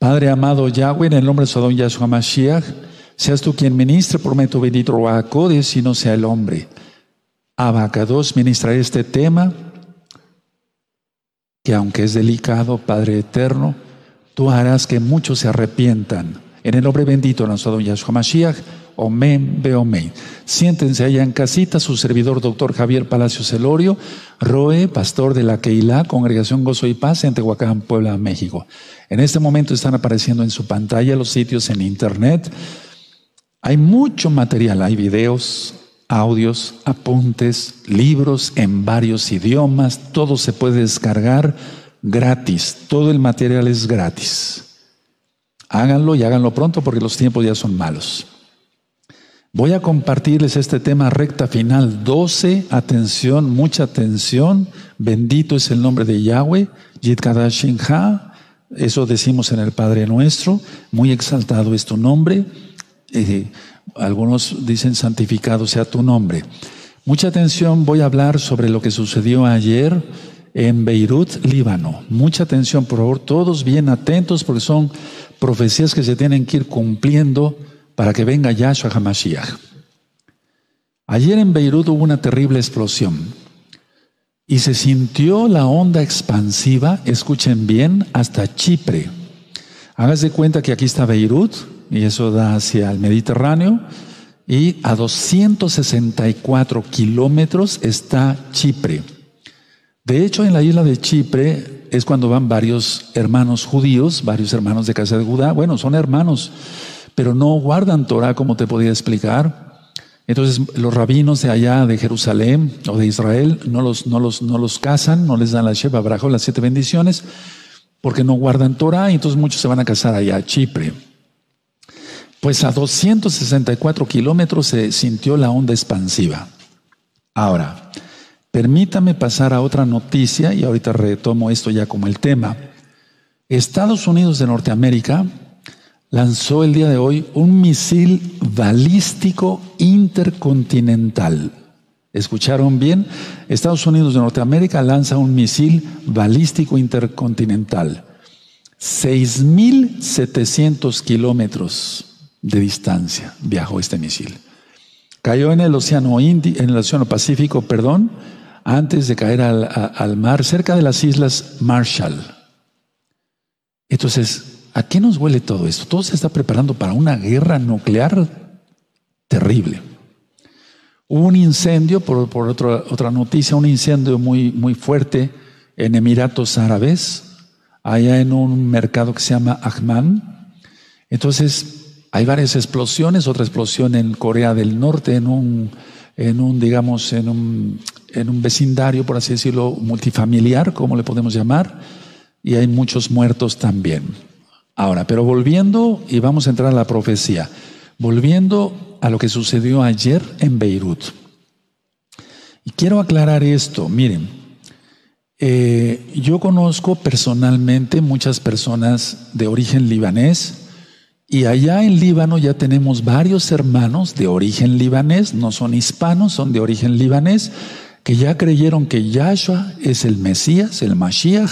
Padre amado Yahweh, en el nombre de Sodom Yahshua Mashiach, seas tú quien ministre por medio bendito Ruacodes y no sea el hombre. Abacados ministra este tema que aunque es delicado, Padre eterno, tú harás que muchos se arrepientan. En el nombre bendito de nuestro Yahshua Mashiach, Omen Beomen. Siéntense allá en casita, su servidor, doctor Javier Palacio Celorio, Roe, pastor de la Keilah, Congregación Gozo y Paz en Tehuacán, Puebla, México. En este momento están apareciendo en su pantalla los sitios en internet. Hay mucho material, hay videos, audios, apuntes, libros en varios idiomas, todo se puede descargar gratis, todo el material es gratis. Háganlo y háganlo pronto porque los tiempos ya son malos. Voy a compartirles este tema recta final 12. Atención, mucha atención. Bendito es el nombre de Yahweh. Ha. Eso decimos en el Padre Nuestro. Muy exaltado es tu nombre. Eh, algunos dicen santificado sea tu nombre. Mucha atención. Voy a hablar sobre lo que sucedió ayer en Beirut, Líbano. Mucha atención, por favor. Todos bien atentos porque son profecías que se tienen que ir cumpliendo para que venga Yahshua HaMashiach. Ayer en Beirut hubo una terrible explosión y se sintió la onda expansiva, escuchen bien, hasta Chipre. Hágase cuenta que aquí está Beirut y eso da hacia el Mediterráneo y a 264 kilómetros está Chipre. De hecho, en la isla de Chipre es cuando van varios hermanos judíos, varios hermanos de casa de Judá. Bueno, son hermanos pero no guardan Torah como te podía explicar. Entonces los rabinos de allá de Jerusalén o de Israel no los, no los, no los casan, no les dan la Sheba Brajo, las siete bendiciones, porque no guardan Torah y entonces muchos se van a casar allá a Chipre. Pues a 264 kilómetros se sintió la onda expansiva. Ahora, permítame pasar a otra noticia y ahorita retomo esto ya como el tema. Estados Unidos de Norteamérica lanzó el día de hoy un misil balístico intercontinental. ¿Escucharon bien? Estados Unidos de Norteamérica lanza un misil balístico intercontinental. 6.700 kilómetros de distancia viajó este misil. Cayó en el Océano, en el Océano Pacífico, perdón, antes de caer al, al mar, cerca de las Islas Marshall. Entonces, ¿A qué nos huele todo esto? Todo se está preparando para una guerra nuclear terrible. Hubo un incendio, por, otra, noticia, un incendio muy, muy fuerte en Emiratos Árabes, allá en un mercado que se llama Ahman. Entonces, hay varias explosiones, otra explosión en Corea del Norte, en un, en un digamos, en un, en un vecindario, por así decirlo, multifamiliar, como le podemos llamar, y hay muchos muertos también. Ahora, pero volviendo, y vamos a entrar a la profecía, volviendo a lo que sucedió ayer en Beirut. Y quiero aclarar esto, miren, eh, yo conozco personalmente muchas personas de origen libanés y allá en Líbano ya tenemos varios hermanos de origen libanés, no son hispanos, son de origen libanés, que ya creyeron que Yahshua es el Mesías, el Mashiach,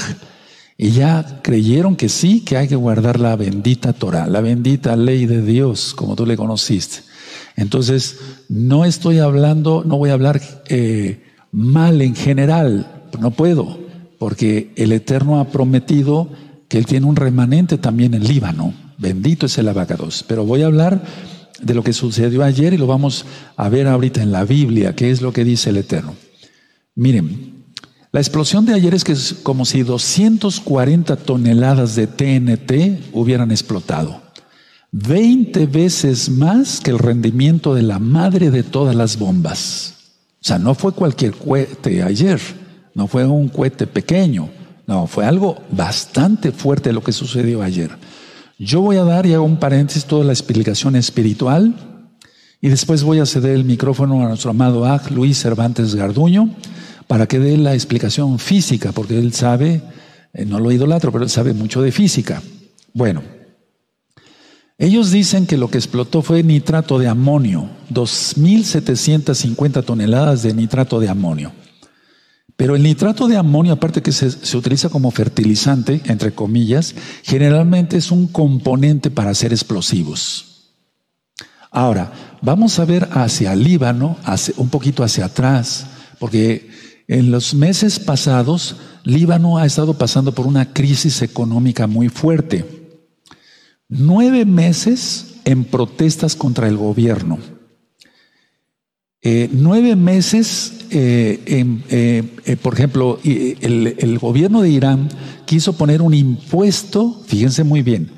y ya creyeron que sí, que hay que guardar la bendita Torah, la bendita ley de Dios, como tú le conociste. Entonces, no estoy hablando, no voy a hablar eh, mal en general, no puedo, porque el Eterno ha prometido que Él tiene un remanente también en Líbano. Bendito es el abacados. Pero voy a hablar de lo que sucedió ayer y lo vamos a ver ahorita en la Biblia, qué es lo que dice el Eterno. Miren, la explosión de ayer es que es como si 240 toneladas de TNT hubieran explotado. 20 veces más que el rendimiento de la madre de todas las bombas. O sea, no fue cualquier cohete ayer, no fue un cohete pequeño, no, fue algo bastante fuerte lo que sucedió ayer. Yo voy a dar y hago un paréntesis toda la explicación espiritual y después voy a ceder el micrófono a nuestro amado Aj Luis Cervantes Garduño para que dé la explicación física, porque él sabe, eh, no lo idolatro, pero él sabe mucho de física. Bueno, ellos dicen que lo que explotó fue nitrato de amonio, 2.750 toneladas de nitrato de amonio. Pero el nitrato de amonio, aparte que se, se, utiliza como fertilizante, entre comillas, generalmente es un componente para hacer explosivos. Ahora, vamos a ver hacia Líbano, un poquito hacia atrás, porque en los meses pasados, Líbano ha estado pasando por una crisis económica muy fuerte. Nueve meses en protestas contra el gobierno. Eh, nueve meses, eh, eh, por ejemplo, el, el, gobierno de Irán quiso poner un impuesto, fíjense muy bien,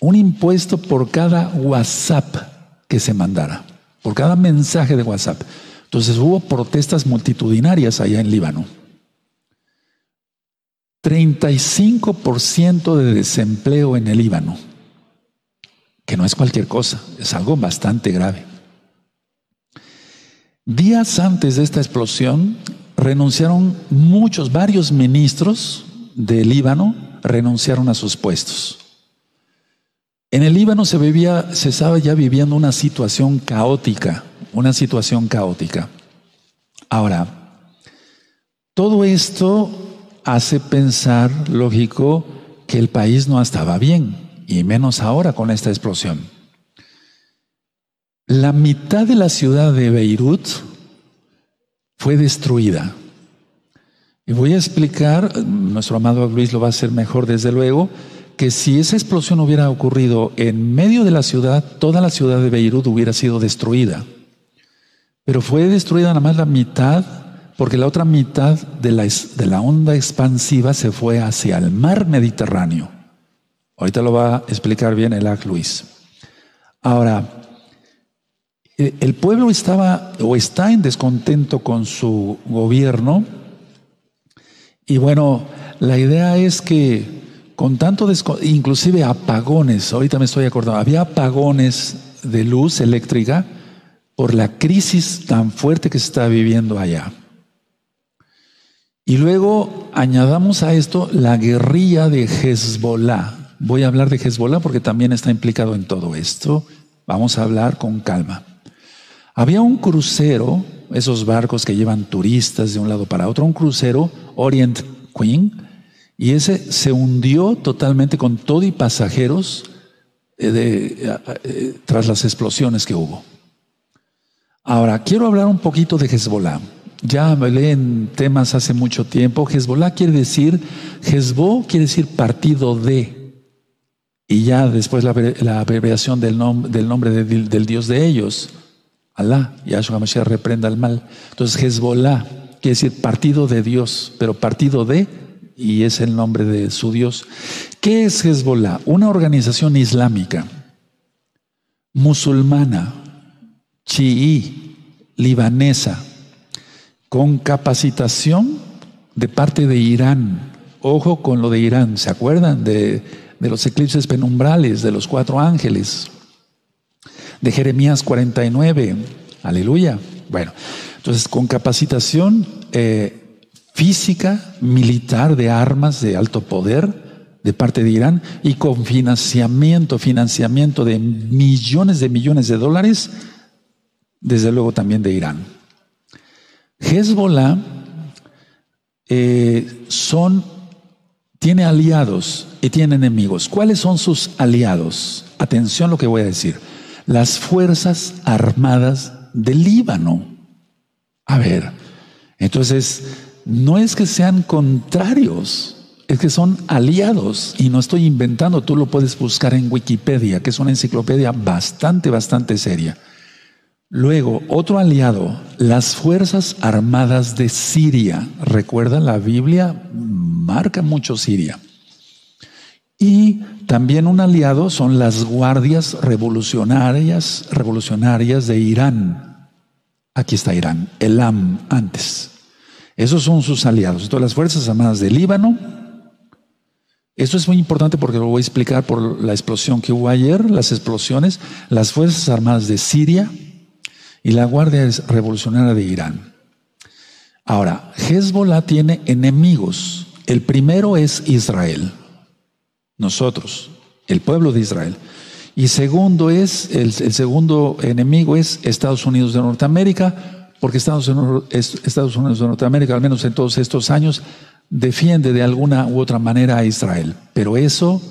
un impuesto por cada WhatsApp que se mandara, por cada mensaje de WhatsApp. Entonces hubo protestas multitudinarias allá en Líbano. 35% de desempleo en el Líbano, que no es cualquier cosa, es algo bastante grave. Días antes de esta explosión, renunciaron muchos, varios ministros del Líbano, renunciaron a sus puestos. En el Líbano se, vivía, se estaba ya viviendo una situación caótica, una situación caótica. Ahora, todo esto hace pensar, lógico, que el país no estaba bien, y menos ahora con esta explosión. La mitad de la ciudad de Beirut fue destruida. Y voy a explicar, nuestro amado Luis lo va a hacer mejor desde luego, que si esa explosión hubiera ocurrido en medio de la ciudad, toda la ciudad de Beirut hubiera sido destruida. Pero fue destruida nada más la mitad, porque la otra mitad de la, de la onda expansiva se fue hacia el mar Mediterráneo. Ahorita lo va a explicar bien el Luis. Ahora, eh, el pueblo estaba o está en descontento con su gobierno y bueno, la idea es que con tanto inclusive apagones, ahorita me estoy acordando, había apagones de luz eléctrica por la crisis tan fuerte que se está viviendo allá. Y luego añadamos a esto la guerrilla de Hezbollah. Voy a hablar de Hezbollah porque también está implicado en todo esto. Vamos a hablar con calma. Había un crucero, esos barcos que llevan turistas de un lado para otro, un crucero Orient Queen, y ese se hundió totalmente con todo y pasajeros eh, eh, eh, tras las explosiones que hubo. Ahora, quiero hablar un poquito de Hezbollah. Ya hablé en temas hace mucho tiempo. Hezbollah quiere decir, Hezbo quiere decir partido de. Y ya después la, abreviación del, del nombre del Dios de ellos. Alá, Yahshua Mashiach reprenda el mal. Entonces Hezbollah quiere decir partido de Dios, pero partido de, y es el nombre de su Dios. ¿Qué es Hezbollah? Una organización islámica, musulmana, chií, libanesa, con capacitación de parte de Irán. Ojo con lo de Irán, ¿se acuerdan de, los eclipses penumbrales, de los cuatro ángeles? de Jeremías 49. Aleluya. Bueno, entonces con capacitación eh, física, militar, de armas de alto poder de parte de Irán y con financiamiento, financiamiento de millones de millones de dólares, desde luego también de Irán. Hezbollah eh, son, tiene aliados y tiene enemigos. ¿Cuáles son sus aliados? Atención a lo que voy a decir las Fuerzas Armadas del Líbano. A ver, entonces, no es que sean contrarios, es que son aliados y no estoy inventando, tú lo puedes buscar en Wikipedia, que es una enciclopedia bastante, bastante seria. Luego, otro aliado, las Fuerzas Armadas de Siria. Recuerda, la Biblia marca mucho Siria. Y también un aliado son las guardias revolucionarias, revolucionarias de Irán. Aquí está Irán, Elam antes. Esos son sus aliados. Entonces, las Fuerzas Armadas del Líbano. Esto es muy importante porque lo voy a explicar por la explosión que hubo ayer, las explosiones, las Fuerzas Armadas de Siria y la Guardia Revolucionaria de Irán. Ahora, Hezbollah tiene enemigos. El primero es Israel nosotros, el pueblo de Israel. Y segundo es, el, segundo enemigo es Estados Unidos de Norteamérica, porque Estados Unidos, Estados Unidos de Norteamérica, al menos en todos estos años, defiende de alguna u otra manera a Israel. Pero eso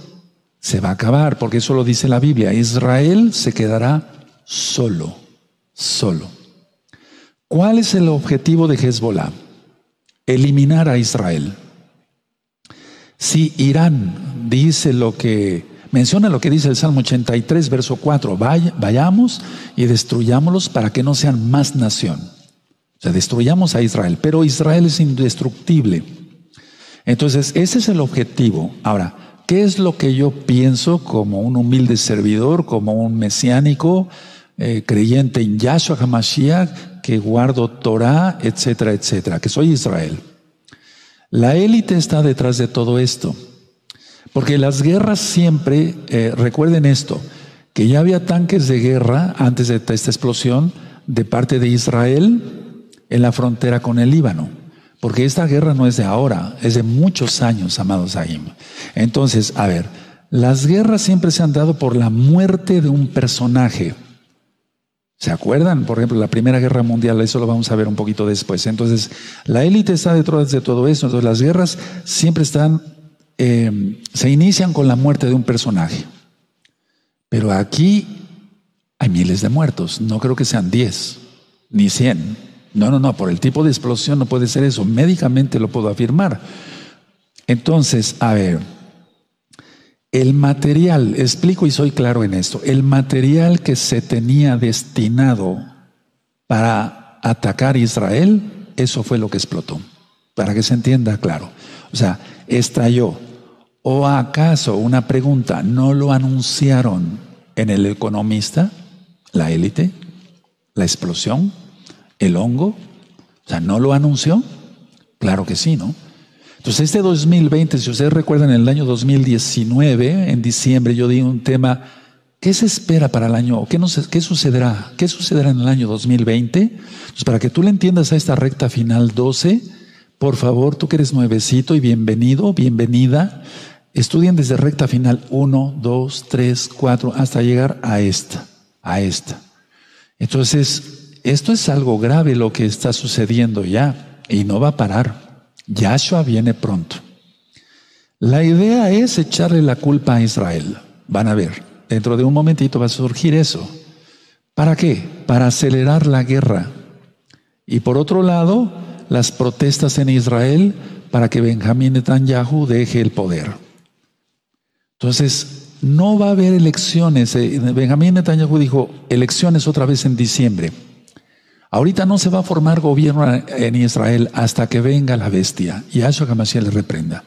se va a acabar, porque eso lo dice la Biblia. Israel se quedará solo, solo. ¿Cuál es el objetivo de Hezbollah? Eliminar a Israel. Si Irán dice lo que menciona lo que dice el Salmo 83, verso 4, vayamos y destruyámoslos para que no sean más nación. O sea, destruyamos a Israel, pero Israel es indestructible. Entonces, ese es el objetivo. Ahora, ¿qué es lo que yo pienso como un humilde servidor, como un mesiánico, eh, creyente en Yahshua HaMashiach, que guardo Torah, etcétera, etcétera, que soy Israel? La élite está detrás de todo esto. Porque las guerras siempre, eh, recuerden esto, que ya había tanques de guerra antes de esta explosión de parte de Israel en la frontera con el Líbano. Porque esta guerra no es de ahora, es de muchos años, amados Ahim. Entonces, a ver, las guerras siempre se han dado por la muerte de un personaje. ¿Se acuerdan? Por ejemplo, la Primera Guerra Mundial, eso lo vamos a ver un poquito después. Entonces, la élite está detrás de todo eso. Entonces, las guerras siempre están, eh, se inician con la muerte de un personaje. Pero aquí hay miles de muertos. No creo que sean 10, ni 100. No, no, no, por el tipo de explosión no puede ser eso. Médicamente lo puedo afirmar. Entonces, a ver, el material, explico y soy claro en esto, el material que se tenía destinado para atacar Israel, eso fue lo que explotó. Para que se entienda claro. O sea, estalló. ¿O acaso, una pregunta, no lo anunciaron en el economista, la élite, la explosión? el hongo? O sea, ¿no lo anunció? Claro que sí, ¿no? Entonces, este 2020, si ustedes recuerdan, en el año 2019, en diciembre, yo di un tema, ¿qué se espera para el año? ¿Qué, no, qué sucederá? ¿Qué sucederá en el año 2020? Entonces, para que tú le entiendas a esta recta final 12, por favor, tú que eres nuevecito y bienvenido, bienvenida, estudien desde recta final 1, 2, 3, 4, hasta llegar a esta, a esta. Entonces, esto es algo grave lo que está sucediendo ya y no va a parar. Yahshua viene pronto. La idea es echarle la culpa a Israel. Van a ver, dentro de un momentito va a surgir eso. ¿Para qué? Para acelerar la guerra. Y por otro lado, las protestas en Israel para que Benjamín Netanyahu deje el poder. Entonces, no va a haber elecciones. Eh, Benjamín Netanyahu dijo, elecciones otra vez en diciembre. Ahorita no se va a formar gobierno en Israel hasta que venga la bestia y a Hamashiach le reprenda.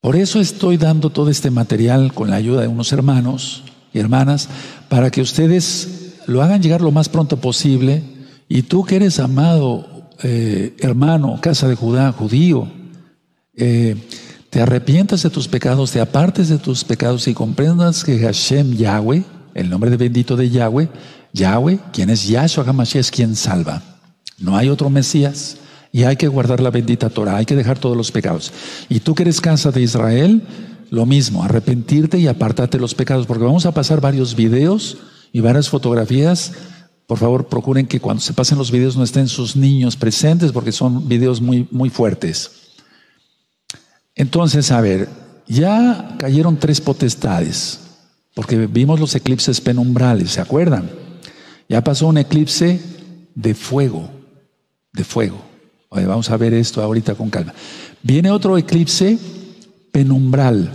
Por eso estoy dando todo este material con la ayuda de unos hermanos y hermanas para que ustedes lo hagan llegar lo más pronto posible y tú que eres amado eh, hermano, casa de Judá, judío, eh, te arrepientas de tus pecados, te apartes de tus pecados y comprendas que Hashem Yahweh, el nombre de bendito de Yahweh, Yahweh, quien es Yahshua HaMashiach, es quien salva. No hay otro Mesías. Y hay que guardar la bendita Torah, hay que dejar todos los pecados. Y tú que eres casa de Israel, lo mismo, arrepentirte y apartarte de los pecados, porque vamos a pasar varios videos y varias fotografías. Por favor, procuren que cuando se pasen los videos no estén sus niños presentes, porque son videos muy, muy fuertes. Entonces, a ver, ya cayeron tres potestades, porque vimos los eclipses penumbrales, ¿se acuerdan? Ya pasó un eclipse de fuego, de fuego. vamos a ver esto ahorita con calma. Viene otro eclipse penumbral.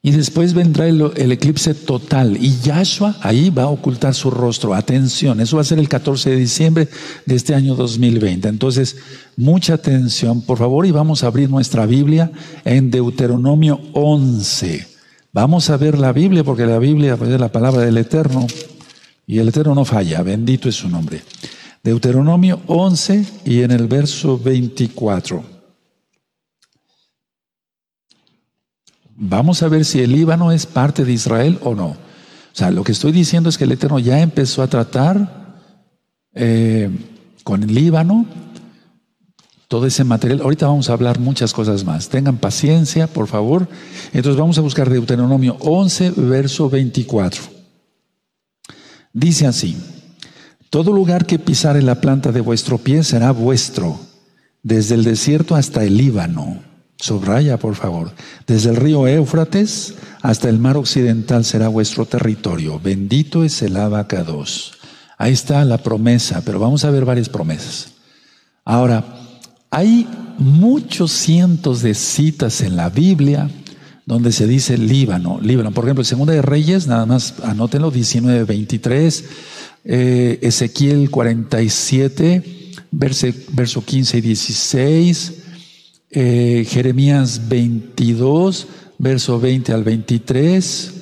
Y después vendrá el, eclipse total. Y Yahshua ahí va a ocultar su rostro. Atención, eso va a ser el 14 de diciembre de este año 2020. Entonces, mucha atención, por favor, y vamos a abrir nuestra Biblia en Deuteronomio 11. Vamos a ver la Biblia, porque la Biblia es la palabra del Eterno. Y el Eterno no falla, bendito es su nombre. Deuteronomio 11 y en el verso 24. Vamos a ver si el Líbano es parte de Israel o no. O sea, lo que estoy diciendo es que el Eterno ya empezó a tratar eh, con el Líbano todo ese material. Ahorita vamos a hablar muchas cosas más. Tengan paciencia, por favor. Entonces vamos a buscar Deuteronomio 11, verso 24. Dice así, Todo lugar que pisare la planta de vuestro pie será vuestro, desde el desierto hasta el Líbano. Subraya, por favor. Desde el río Éufrates hasta el mar occidental será vuestro territorio. Bendito es el abacados. Ahí está la promesa, pero vamos a ver varias promesas. Ahora, hay muchos cientos de citas en la Biblia donde se dice Líbano, Líbano. Por ejemplo, Segunda de Reyes, nada más anótenlo, 19, 23, eh, Ezequiel 47, verso 15 y 16, eh, Jeremías 22, verso 20 al 23,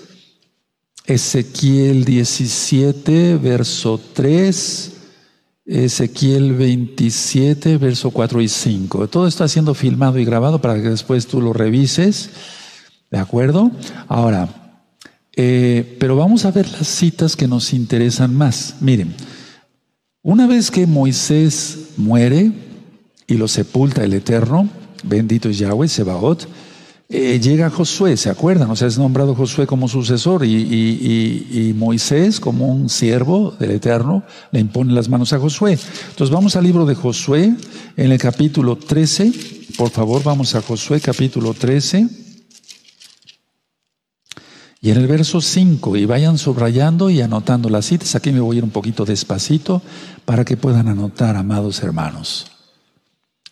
Ezequiel 17, verso 3, Ezequiel 27, verso 4 y 5. Todo está siendo filmado y grabado para que después tú lo revises. ¿De acuerdo? Ahora, eh, pero vamos a ver las citas que nos interesan más. Miren, una vez que Moisés muere y lo sepulta el Eterno, bendito es Yahweh, Sebaot, eh, llega Josué, ¿se acuerdan? O sea, es nombrado Josué como sucesor y, Moisés, como un siervo del Eterno, le impone las manos a Josué. Entonces vamos al libro de Josué, en el capítulo 13, por favor, vamos a Josué capítulo 13. Y en el verso 5, y vayan subrayando y anotando las citas, aquí me voy a ir un poquito despacito para que puedan anotar, amados hermanos.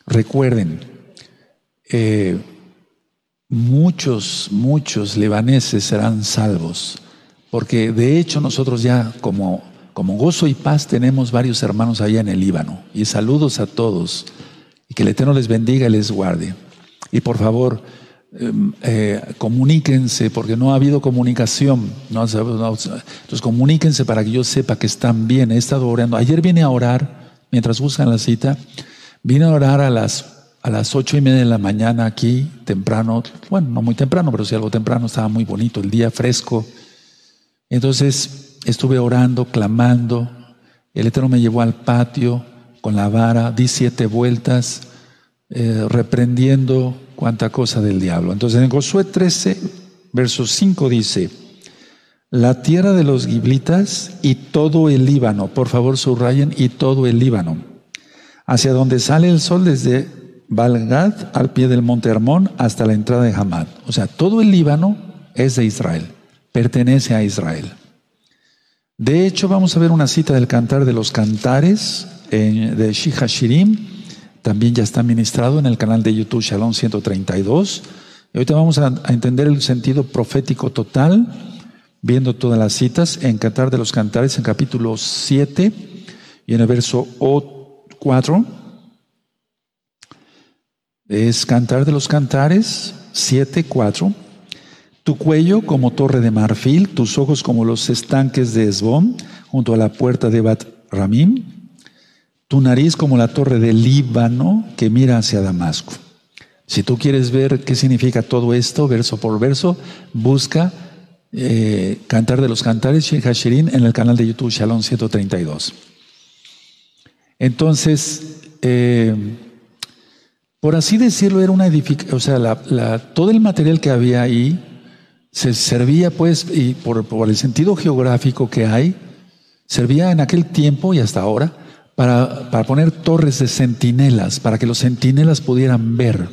Recuerden, eh, muchos, muchos libaneses serán salvos, porque de hecho nosotros ya como, como gozo y paz tenemos varios hermanos allá en el Líbano. Y saludos a todos, y que el Eterno les bendiga y les guarde. Y por favor, eh, comuníquense, porque no ha habido comunicación. No, entonces comuníquense para que yo sepa que están bien. He estado orando. Ayer vine a orar, mientras buscan la cita, vine a orar a las a las ocho y media de la mañana aquí, temprano, bueno, no muy temprano, pero sí algo temprano, estaba muy bonito, el día fresco. Entonces estuve orando, clamando, el Eterno me llevó al patio con la vara, di siete vueltas, eh, reprendiendo cuanta cosa del diablo. Entonces en Josué 13, verso 5 dice, la tierra de los giblitas y todo el Líbano, por favor subrayen, y todo el Líbano, hacia donde sale el sol desde Balgad al pie del monte Hermón hasta la entrada de Hamad. O sea, todo el Líbano es de Israel, pertenece a Israel. De hecho, vamos a ver una cita del Cantar de los Cantares de Shihashirim. También ya está ministrado en el canal de YouTube Shalom 132. Y ahorita vamos a, entender el sentido profético total, viendo todas las citas en Cantar de los Cantares, en capítulo 7 y en el verso 4 es Cantar de los Cantares 7, 4. Tu cuello como torre de marfil, tus ojos como los estanques de Esbón, junto a la puerta de Bat Ramim, tu nariz como la torre del Líbano que mira hacia Damasco. Si tú quieres ver qué significa todo esto, verso por verso, busca eh, Cantar de los Cantares, Sheikh Hashirin, en el canal de YouTube Shalom 132. Entonces, eh, por así decirlo, era una edificación, o sea, todo el material que había ahí se servía, pues, y por, el sentido geográfico que hay, servía en aquel tiempo y hasta ahora para, poner torres de centinelas, para que los centinelas pudieran ver.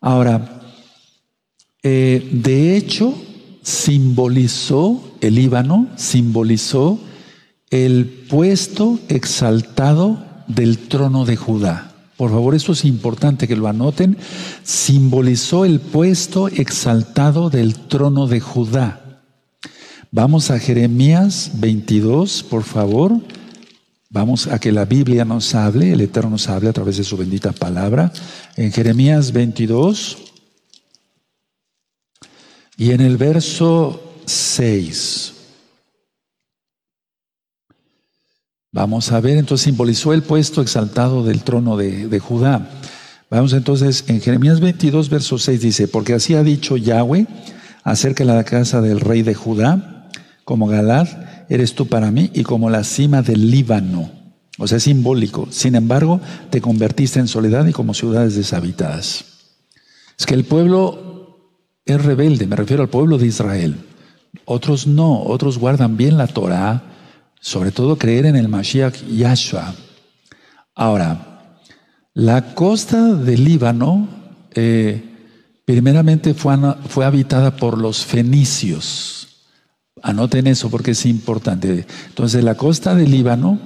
Ahora, eh, de hecho, simbolizó el Líbano, simbolizó el puesto exaltado del trono de Judá. Por favor, eso es importante que lo anoten. Simbolizó el puesto exaltado del trono de Judá. Vamos a Jeremías 22, por favor. Vamos a que la Biblia nos hable, el Eterno nos hable a través de su bendita palabra. En Jeremías 22 y en el verso 6. Vamos a ver, entonces simbolizó el puesto exaltado del trono de, Judá. Vamos entonces, en Jeremías 22, verso 6 dice, porque así ha dicho Yahweh acerca de la casa del rey de Judá, como Galad, eres tú para mí, y como la cima del Líbano. O sea, es simbólico. Sin embargo, te convertiste en soledad y como ciudades deshabitadas. Es que el pueblo es rebelde, me refiero al pueblo de Israel. Otros no, otros guardan bien la Torah, sobre todo creer en el Mashiach Yahshua. Ahora, la costa del Líbano eh, primeramente fue, fue habitada por los fenicios. Anoten eso porque es importante. Entonces, la costa del Líbano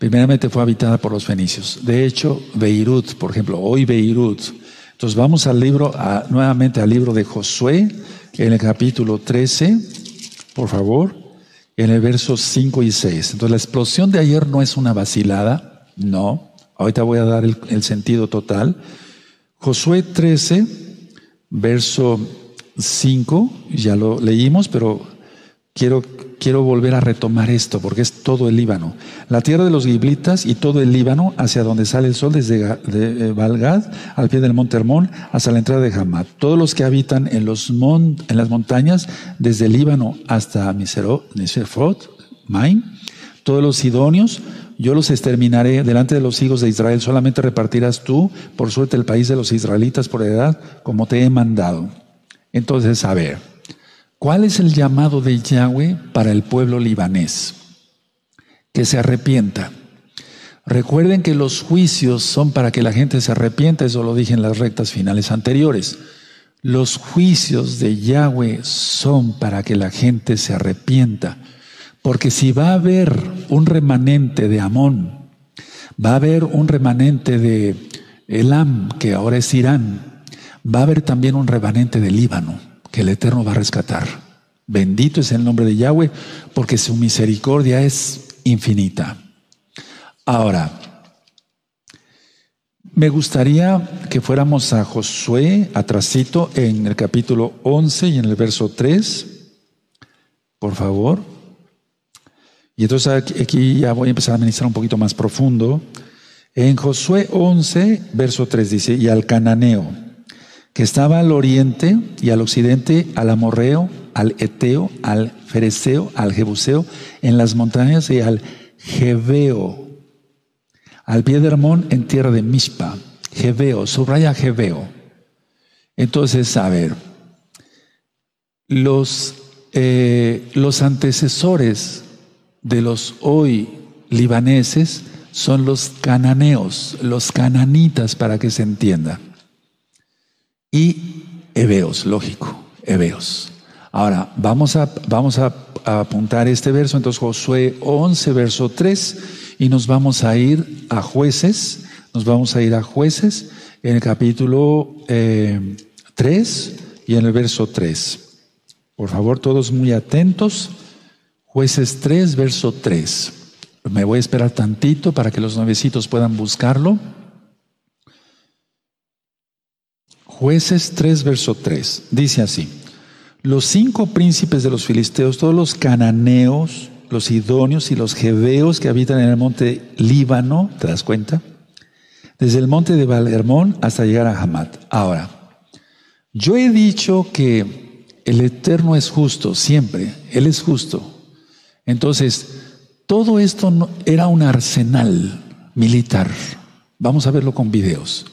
primeramente fue habitada por los fenicios. De hecho, Beirut, por ejemplo, hoy Beirut. Entonces vamos al libro, nuevamente al libro de Josué, en el capítulo 13, por favor, en el verso 5 y 6. Entonces la explosión de ayer no es una vacilada, no. Ahorita voy a dar el, el sentido total. Josué 13, verso 5, ya lo leímos, pero quiero quiero volver a retomar esto, porque es todo el Líbano. La tierra de los Giblitas y todo el Líbano, hacia donde sale el sol, desde de Balgad, al pie del monte Hermón, hasta la entrada de Hamad. Todos los que habitan en, los en las montañas, desde el Líbano hasta Miserfot, Main, todos los sidonios, yo los exterminaré delante de los hijos de Israel. Solamente repartirás tú, por suerte, el país de los israelitas por edad, como te he mandado. Entonces, a ver. ¿Cuál es el llamado de Yahweh para el pueblo libanés? Que se arrepienta. Recuerden que los juicios son para que la gente se arrepienta, eso lo dije en las rectas finales anteriores. Los juicios de Yahweh son para que la gente se arrepienta. Porque si va a haber un remanente de Amón, va a haber un remanente de Elam, que ahora es Irán, va a haber también un remanente de Líbano que el Eterno va a rescatar. Bendito es el nombre de Yahweh, porque su misericordia es infinita. Ahora, me gustaría que fuéramos a Josué, atrasito, en el capítulo 11 y en el verso 3, por favor. Y entonces aquí ya voy a empezar a ministrar un poquito más profundo. En Josué 11, verso 3 dice, y al cananeo que estaba al oriente y al occidente, al amorreo, al eteo, al fereceo, al jebuseo, en las montañas y al jebeo, al pie de Hermón en tierra de Mishpa. Jebeo, subraya Jebeo. Entonces, a ver, los, eh, los antecesores de los hoy libaneses son los cananeos, los cananitas, para que se entienda y Heveos, lógico, Heveos. Ahora, vamos a, vamos a, apuntar este verso, entonces Josué 11, verso 3, y nos vamos a ir a jueces, nos vamos a ir a jueces en el capítulo 3 eh, y en el verso 3. Por favor, todos muy atentos. Jueces 3, verso 3. Me voy a esperar tantito para que los nuevecitos puedan buscarlo. Jueces 3, verso 3. Dice así, los cinco príncipes de los filisteos, todos los cananeos, los sidonios y los jebeos que habitan en el monte Líbano, ¿te das cuenta? Desde el monte de Balermón hasta llegar a Hamat. Ahora, yo he dicho que el Eterno es justo, siempre, Él es justo. Entonces, todo esto era un arsenal militar. Vamos a verlo con videos.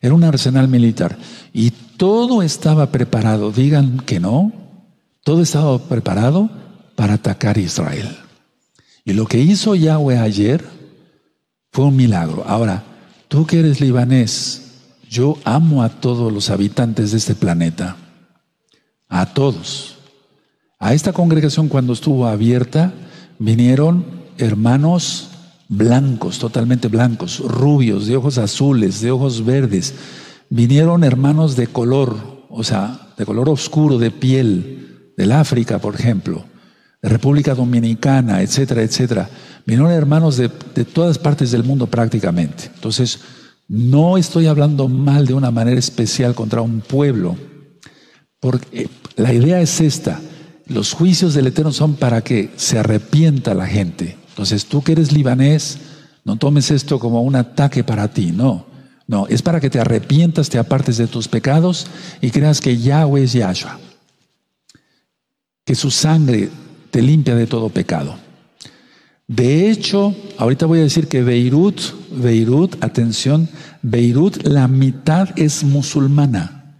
Era un arsenal militar. Y todo estaba preparado, digan que no, todo estaba preparado para atacar a Israel. Y lo que hizo Yahweh ayer fue un milagro. Ahora, tú que eres libanés, yo amo a todos los habitantes de este planeta, a todos. A esta congregación cuando estuvo abierta, vinieron hermanos blancos, totalmente blancos, rubios, de ojos azules, de ojos verdes. Vinieron hermanos de color, o sea, de color oscuro, de piel, del África, por ejemplo, de República Dominicana, etcétera, etcétera. Vinieron hermanos de, de todas partes del mundo prácticamente. Entonces, no estoy hablando mal de una manera especial contra un pueblo, porque la idea es esta. Los juicios del Eterno son para que se arrepienta la gente. Entonces, tú que eres libanés, no tomes esto como un ataque para ti, no. No, es para que te arrepientas, te apartes de tus pecados y creas que Yahweh es Yahshua. Que su sangre te limpia de todo pecado. De hecho, ahorita voy a decir que Beirut, Beirut, atención, Beirut, la mitad es musulmana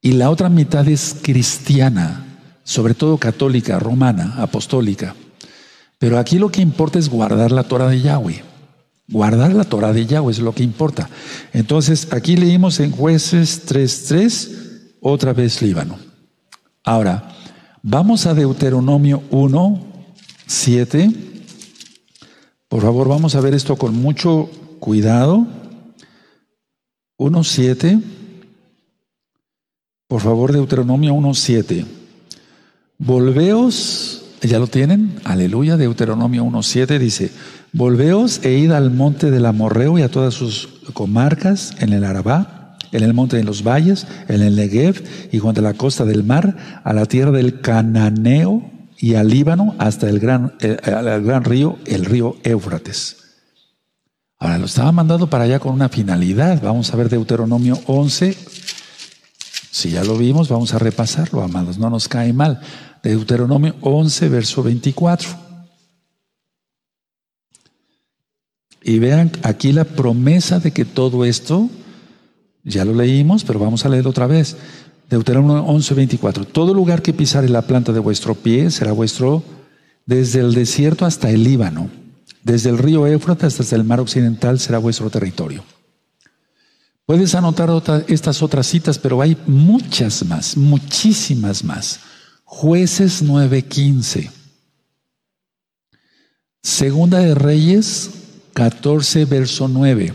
y la otra mitad es cristiana, sobre todo católica, romana, apostólica. Pero aquí lo que importa es guardar la Torah de Yahweh. Guardar la Torah de Yahweh es lo que importa. Entonces, aquí leímos en Jueces 3.3, otra vez Líbano. Ahora, vamos a Deuteronomio 1, 7. Por favor, vamos a ver esto con mucho cuidado. 1, 7. Por favor, Deuteronomio 1, 7. Volveos ¿Ya lo tienen? Aleluya. Deuteronomio 1.7 dice, Volveos e id al monte del Amorreo y a todas sus comarcas en el Arabá, en el monte de los valles, en el Negev y junto a la costa del mar, a la tierra del Cananeo y al Líbano hasta el gran, el, el gran río, el río Éufrates. Ahora lo estaba mandando para allá con una finalidad. Vamos a ver Deuteronomio 11. Si ya lo vimos, vamos a repasarlo, amados. No nos cae mal. Deuteronomio 11, verso 24. Y vean aquí la promesa de que todo esto, ya lo leímos, pero vamos a leerlo otra vez. Deuteronomio 11, 24. Todo lugar que pisare la planta de vuestro pie será vuestro desde el desierto hasta el Líbano, desde el río Éufrates hasta el mar occidental será vuestro territorio. Puedes anotar estas otras citas, pero hay muchas más, muchísimas más. Jueces 9:15. Segunda de Reyes 14, verso 9.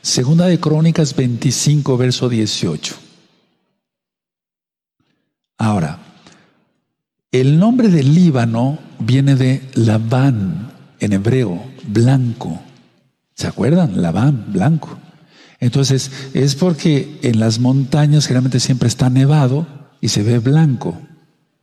Segunda de Crónicas 25, verso 18. Ahora, el nombre del Líbano viene de Labán, en hebreo, blanco. ¿Se acuerdan? Labán, blanco. Entonces, es porque en las montañas generalmente siempre está nevado y se ve blanco.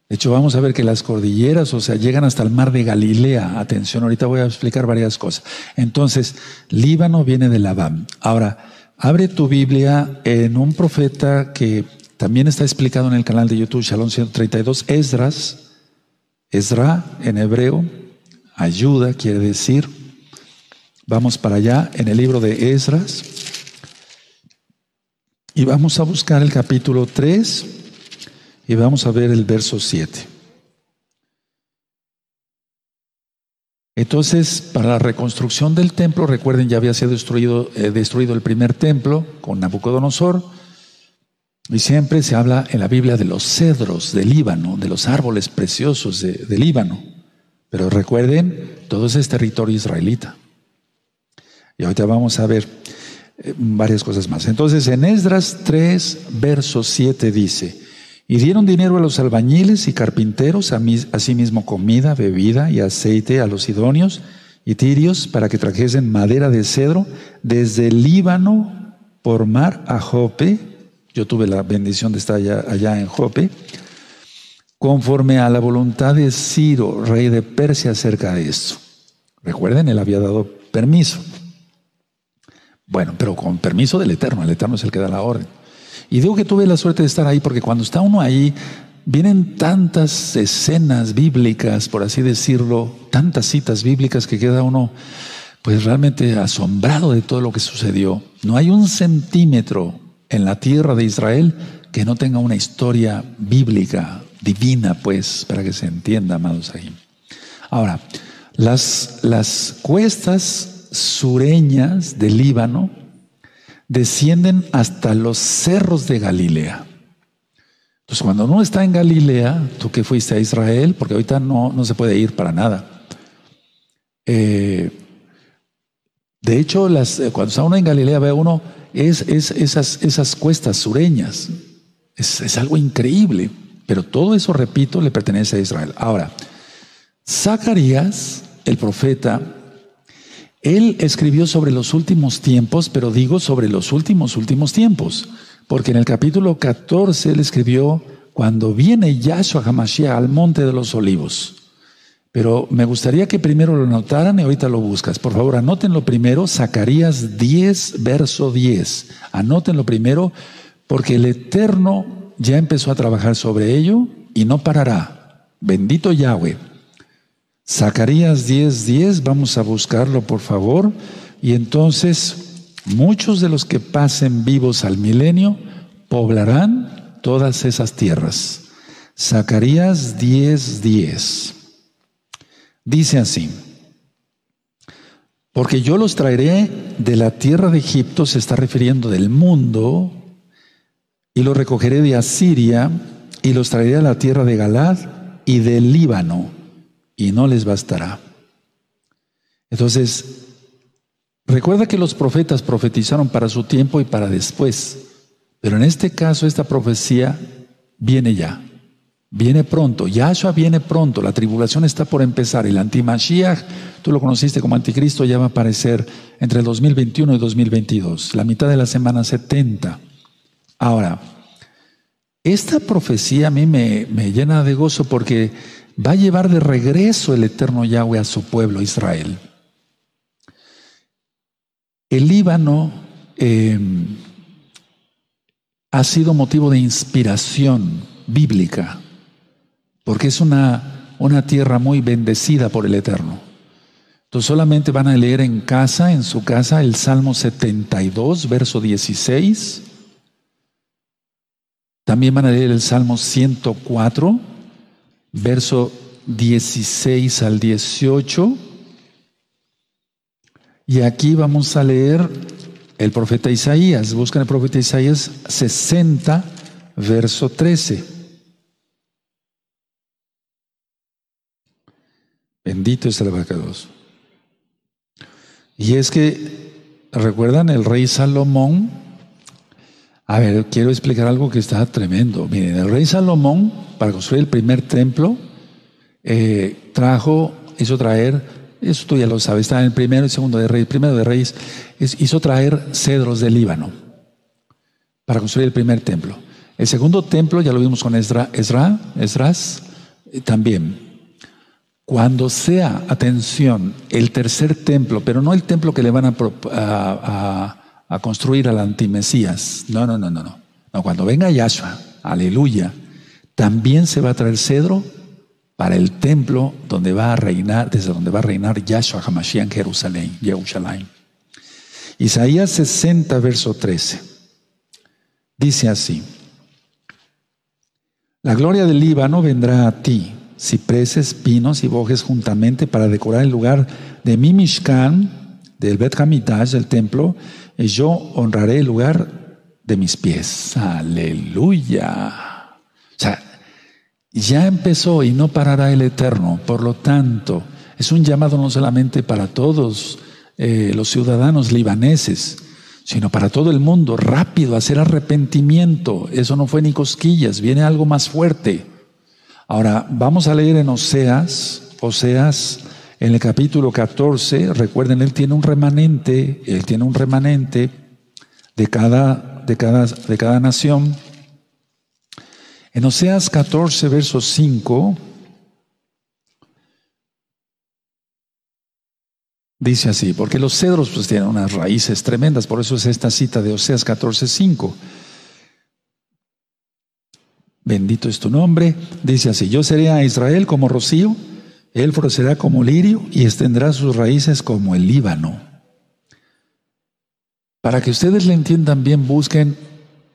De hecho, vamos a ver que las cordilleras, o sea, llegan hasta el mar de Galilea. Atención, ahorita voy a explicar varias cosas. Entonces, Líbano viene de Labán. Ahora, abre tu Biblia en un profeta que también está explicado en el canal de YouTube Shalom 132, Esdras, Esra en hebreo, ayuda quiere decir. Vamos para allá en el libro de Esdras. Y vamos a buscar el capítulo 3 y vamos a ver el verso 7. Entonces, para la reconstrucción del templo, recuerden, ya había sido destruido, eh, destruido el primer templo con Nabucodonosor, y siempre se habla en la Biblia de los cedros del Líbano, de los árboles preciosos del Líbano. Pero recuerden, todo ese es territorio israelita. Y ahorita vamos a ver eh, varias cosas más. Entonces, en Esdras 3, verso 7 dice, y dieron dinero a los albañiles y carpinteros, asimismo comida, bebida y aceite a los idóneos y tirios para que trajesen madera de cedro desde el Líbano por mar a Jope. Yo tuve la bendición de estar allá, allá en Jope, conforme a la voluntad de Ciro, rey de Persia, acerca de esto. Recuerden, él había dado permiso. Bueno, pero con permiso del Eterno, el Eterno es el que da la orden. Y digo que tuve la suerte de estar ahí porque cuando está uno ahí, vienen tantas escenas bíblicas, por así decirlo, tantas citas bíblicas que queda uno pues realmente asombrado de todo lo que sucedió. No hay un centímetro en la tierra de Israel que no tenga una historia bíblica, divina, pues, para que se entienda, amados ahí. Ahora, las, las cuestas sureñas del Líbano descienden hasta los cerros de Galilea. Entonces, cuando uno está en Galilea, tú que fuiste a Israel, porque ahorita no, no se puede ir para nada. Eh, de hecho, las, eh, cuando está uno en Galilea, ve uno es, esas, esas cuestas sureñas. Es, es algo increíble. Pero todo eso, repito, le pertenece a Israel. Ahora, Zacarías, el profeta, él escribió sobre los últimos tiempos, pero digo sobre los últimos últimos tiempos, porque en el capítulo 14 él escribió cuando viene Yahshua Hamashiach al monte de los olivos. Pero me gustaría que primero lo anotaran y ahorita lo buscas. Por favor, anótenlo primero, Zacarías 10, verso 10. Anótenlo primero, porque el Eterno ya empezó a trabajar sobre ello y no parará. Bendito Yahweh. Zacarías 10:10, 10, vamos a buscarlo por favor. Y entonces muchos de los que pasen vivos al milenio poblarán todas esas tierras. Zacarías 10:10. 10. Dice así, porque yo los traeré de la tierra de Egipto, se está refiriendo del mundo, y los recogeré de Asiria, y los traeré a la tierra de Galad y del Líbano, y no les bastará. Entonces, recuerda que los profetas profetizaron para su tiempo y para después, pero en este caso esta profecía viene ya. Viene pronto, Yahshua viene pronto, la tribulación está por empezar. El antimashiach, tú lo conociste como anticristo, ya va a aparecer entre el 2021 y 2022, la mitad de la semana 70. Ahora, esta profecía a mí me, llena de gozo porque va a llevar de regreso el eterno Yahweh a su pueblo Israel. El Líbano eh, ha sido motivo de inspiración bíblica porque es una, una tierra muy bendecida por el Eterno. Entonces solamente van a leer en casa, en su casa, el Salmo 72, verso 16. También van a leer el Salmo 104, verso 16 al 18. Y aquí vamos a leer el profeta Isaías. Buscan el profeta Isaías 60, verso 13. Bendito es el abacados. Y es que, ¿recuerdan el rey Salomón? A ver, quiero explicar algo que está tremendo. Miren, el rey Salomón, para construir el primer templo, eh, trajo, hizo traer, eso tú ya lo sabes, está en el primero y segundo de reyes, primero de reyes, hizo traer cedros del Líbano para construir el primer templo. El segundo templo, ya lo vimos con Esdra, Esdras, eh, también. Cuando sea, atención, el tercer templo, pero no el templo que le van a, construir al antimesías. No, no, no, no, no. No, cuando venga Yahshua, aleluya, también se va a traer cedro para el templo donde va a reinar, desde donde va a reinar Yahshua Hamashiach en Jerusalén, Jerusalén. Isaías 60, verso 13. Dice así: La gloria del Líbano vendrá a ti cipreses, pinos y bojes juntamente para decorar el lugar de mi Mishkan, del Bet del templo, y yo honraré el lugar de mis pies. Aleluya. O sea, ya empezó y no parará el Eterno. Por lo tanto, es un llamado no solamente para todos eh, los ciudadanos libaneses, sino para todo el mundo, rápido, hacer arrepentimiento. Eso no fue ni cosquillas, viene algo más fuerte. Ahora, vamos a leer en Oseas, Oseas en el capítulo 14, recuerden, él tiene un remanente, él tiene un remanente de cada, de cada, de cada nación. En Oseas 14, verso 5, dice así, porque los cedros pues tienen unas raíces tremendas, por eso es esta cita de Oseas 14, 5. Bendito es tu nombre. Dice así, yo seré a Israel como rocío, él florecerá como lirio y extenderá sus raíces como el Líbano. Para que ustedes le entiendan bien, busquen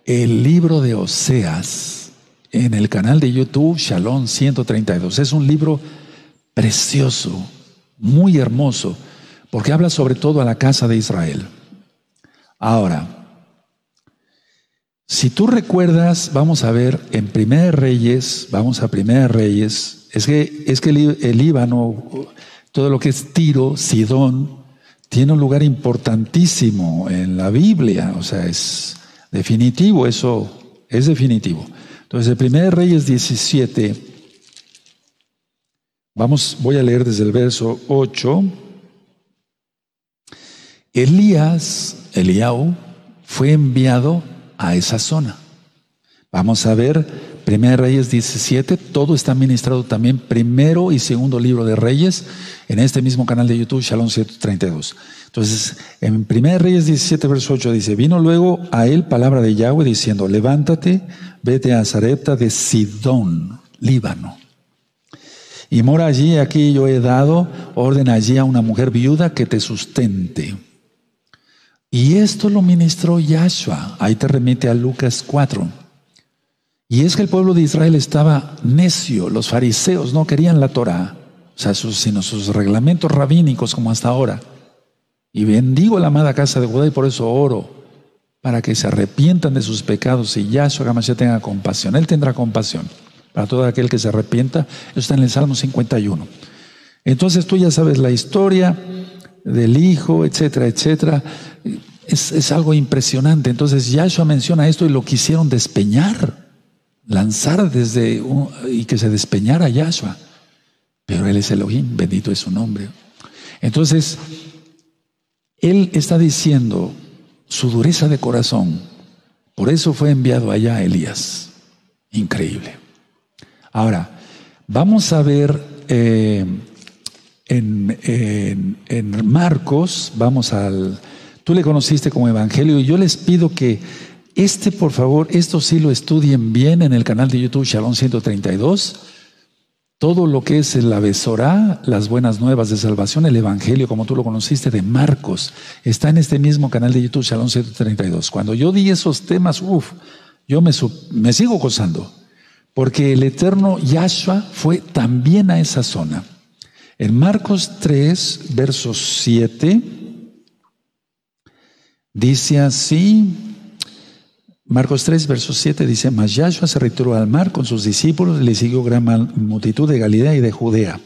el libro de Oseas en el canal de YouTube Shalom 132. Es un libro precioso, muy hermoso, porque habla sobre todo a la casa de Israel. Ahora, si tú recuerdas, vamos a ver en Primera Reyes, vamos a Primera Reyes, es que, es que el, Líbano, todo lo que es Tiro, Sidón, tiene un lugar importantísimo en la Biblia, o sea, es definitivo, eso es definitivo. Entonces, en Primera Reyes 17, vamos, voy a leer desde el verso 8. Elías, Eliau, fue enviado a esa zona. Vamos a ver, Primera Reyes 17, todo está ministrado también, primero y segundo libro de Reyes, en este mismo canal de YouTube, Shalom 132. Entonces, en Primera Reyes 17, verso 8 dice, vino luego a él palabra de Yahweh diciendo, levántate, vete a Zarepta de Sidón, Líbano. Y mora allí, aquí yo he dado orden allí a una mujer viuda que te sustente. Y esto lo ministró Yahshua. Ahí te remite a Lucas 4. Y es que el pueblo de Israel estaba necio. Los fariseos no querían la Torah. o sea, sus, sino sus reglamentos rabínicos como hasta ahora. Y bendigo la amada casa de Judá y por eso oro, para que se arrepientan de sus pecados y Yahshua Hamashiach tenga compasión. Él tendrá compasión para todo aquel que se arrepienta. Eso está en el Salmo 51. Entonces tú ya sabes la historia del Hijo, etcétera, etcétera. Es, es algo impresionante. Entonces Yahshua menciona esto y lo quisieron despeñar, lanzar desde y que se despeñara Yahshua. Pero Él es Elohim, bendito es su nombre. Entonces, Él está diciendo su dureza de corazón. Por eso fue enviado allá Elías. Increíble. Ahora, vamos a ver eh, en, en, Marcos, vamos al... Tú le conociste como Evangelio y yo les pido que este, por favor, esto sí lo estudien bien en el canal de YouTube Shalom 132 todo lo que es la Besorá, las buenas nuevas de salvación, el Evangelio, como tú lo conociste, de Marcos, está en este mismo canal de YouTube, Shalom 132. Cuando yo di esos temas, uff, yo me, me sigo gozando, porque el eterno Yahshua fue también a esa zona. En Marcos 3, versos 7, dice así, Marcos 3, verso 7 dice, Mas Yahshua se retiró al mar con sus discípulos le siguió gran multitud de Galilea y de Judea,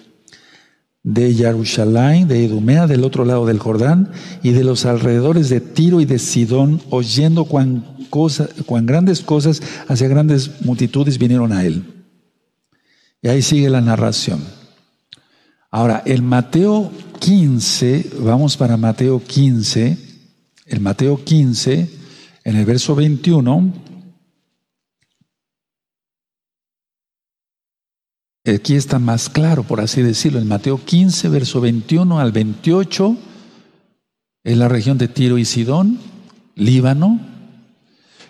de Jerusalén, de Idumea, del otro lado del Jordán y de los alrededores de Tiro y de Sidón, oyendo cuán, cuán grandes cosas hacia grandes multitudes vinieron a él. Y ahí sigue la narración. Ahora, el Mateo 15, vamos para Mateo 15, el Mateo 15, en el verso 21, aquí está más claro, por así decirlo, en Mateo 15, verso 21 al 28, en la región de Tiro y Sidón, Líbano.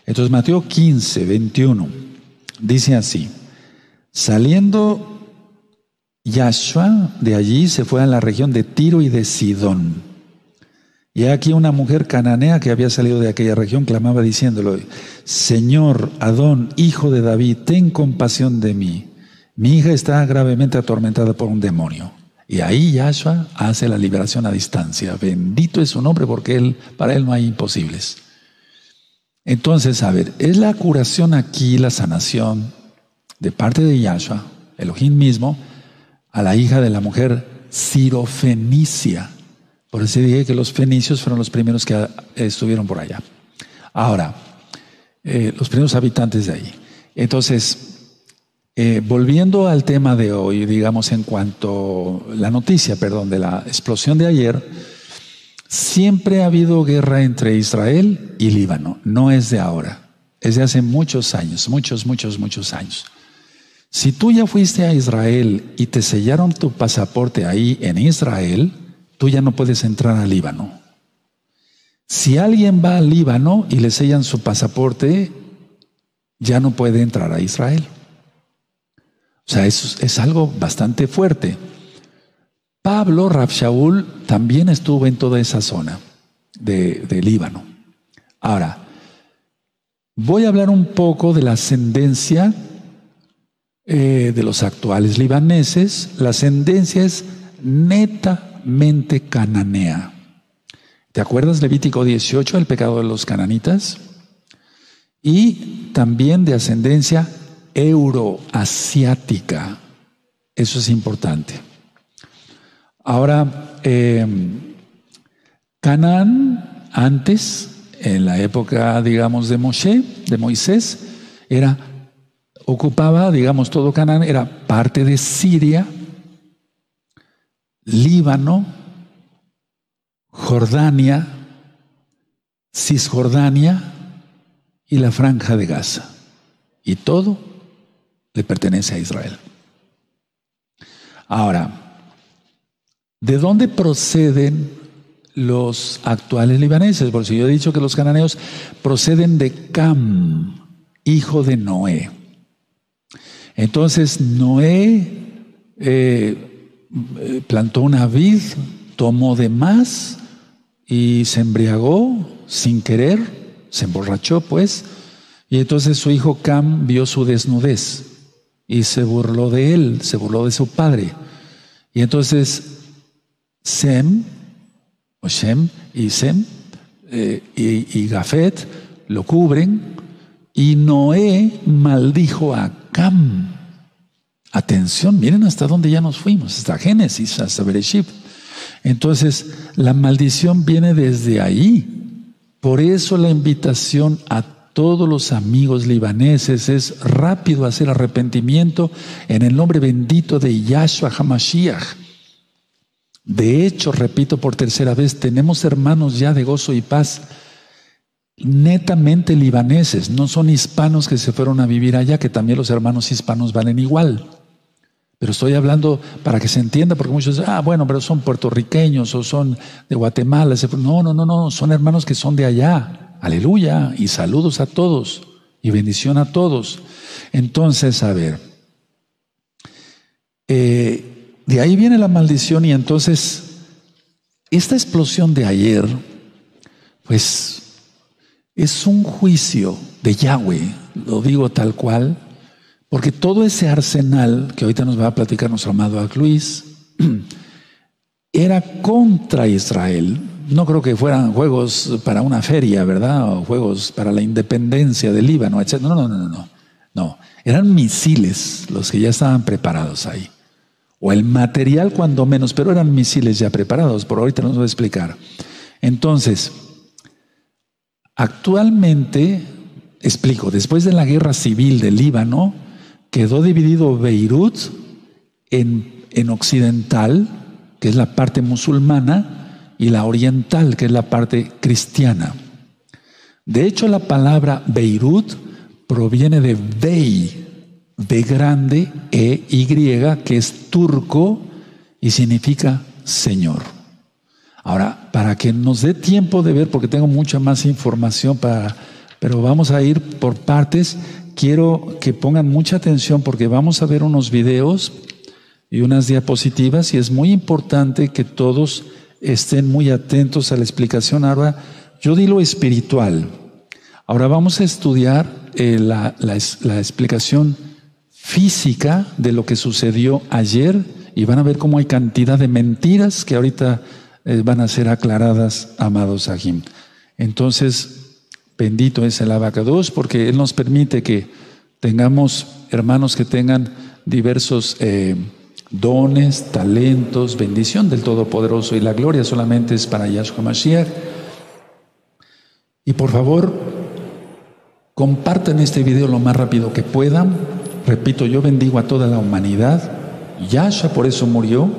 Entonces Mateo 15, 21, dice así, saliendo Yahshua de allí se fue a la región de Tiro y de Sidón. Y aquí una mujer cananea que había salido de aquella región clamaba diciéndolo, Señor Adón, hijo de David, ten compasión de mí. Mi hija está gravemente atormentada por un demonio. Y ahí Yahshua hace la liberación a distancia. Bendito es su nombre porque él, para él no hay imposibles. Entonces, a ver, es la curación aquí, la sanación de parte de Yahshua, Elohim mismo, a la hija de la mujer Cirofenicia. Por eso dije que los fenicios fueron los primeros que estuvieron por allá. Ahora, eh, los primeros habitantes de ahí. Entonces, eh, volviendo al tema de hoy, digamos en cuanto la noticia, perdón, de la explosión de ayer, siempre ha habido guerra entre Israel y Líbano. No es de ahora, es de hace muchos años, muchos, muchos, muchos años. Si tú ya fuiste a Israel y te sellaron tu pasaporte ahí en Israel, tú ya no puedes entrar al Líbano. Si alguien va al Líbano y le sellan su pasaporte, ya no puede entrar a Israel. O sea, es, es algo bastante fuerte. Pablo Shaul también estuvo en toda esa zona de, Líbano. Ahora, voy a hablar un poco de la ascendencia eh, de los actuales libaneses. La ascendencia es neta mente cananea. ¿Te acuerdas Levítico 18, el pecado de los cananitas? Y también de ascendencia euroasiática. Eso es importante. Ahora, eh, Canaán, antes, en la época, digamos, de Moshe, de Moisés, era, ocupaba, digamos, todo Canaán, era parte de Siria, Líbano, Jordania, Cisjordania y la franja de Gaza. Y todo le pertenece a Israel. Ahora, ¿de dónde proceden los actuales libaneses? Porque yo he dicho que los cananeos proceden de Cam, hijo de Noé. Entonces, Noé eh, plantó una vid, tomó de más y se embriagó sin querer, se emborrachó pues, y entonces su hijo Cam vio su desnudez y se burló de él, se burló de su padre. Y entonces Sem, o Shem y Sem eh, y, y Gafet lo cubren y Noé maldijo a Cam. Atención, miren hasta dónde ya nos fuimos, hasta Génesis, hasta Bereshit. Entonces, la maldición viene desde ahí. Por eso la invitación a todos los amigos libaneses es rápido hacer arrepentimiento en el nombre bendito de Yahshua HaMashiach. De hecho, repito por tercera vez, tenemos hermanos ya de gozo y paz netamente libaneses, no son hispanos que se fueron a vivir allá, que también los hermanos hispanos valen igual. Pero estoy hablando para que se entienda, porque muchos dicen, ah, bueno, pero son puertorriqueños o son de Guatemala. No, no, no, no, son hermanos que son de allá. Aleluya. Y saludos a todos y bendición a todos. Entonces, a ver, eh, de ahí viene la maldición y entonces esta explosión de ayer, pues es un juicio de Yahweh, lo digo tal cual, porque todo ese arsenal que ahorita nos va a platicar nuestro amado Luis era contra Israel. No creo que fueran juegos para una feria, ¿verdad? O juegos para la independencia del Líbano, etc. No, no, no, no. No, eran misiles los que ya estaban preparados ahí. O el material cuando menos, pero eran misiles ya preparados. Por ahorita nos voy a explicar. Entonces, actualmente, explico, después de la guerra civil del Líbano, quedó dividido Beirut en, en occidental, que es la parte musulmana, y la oriental, que es la parte cristiana. De hecho, la palabra Beirut proviene de Bey, de grande, E, Y, que es turco y significa Señor. Ahora, para que nos dé tiempo de ver, porque tengo mucha más información para, pero vamos a ir por partes quiero que pongan mucha atención porque vamos a ver unos videos y unas diapositivas y es muy importante que todos estén muy atentos a la explicación. Ahora, yo di lo espiritual. Ahora vamos a estudiar eh, la, explicación física de lo que sucedió ayer y van a ver cómo hay cantidad de mentiras que ahorita eh, van a ser aclaradas, amados Ajim. Entonces, Bendito es el abacados porque Él nos permite que tengamos hermanos que tengan diversos eh, dones, talentos, bendición del Todopoderoso y la gloria solamente es para Yahshua Mashiach. Y por favor, compartan este video lo más rápido que puedan. Repito, yo bendigo a toda la humanidad. Yahshua por eso murió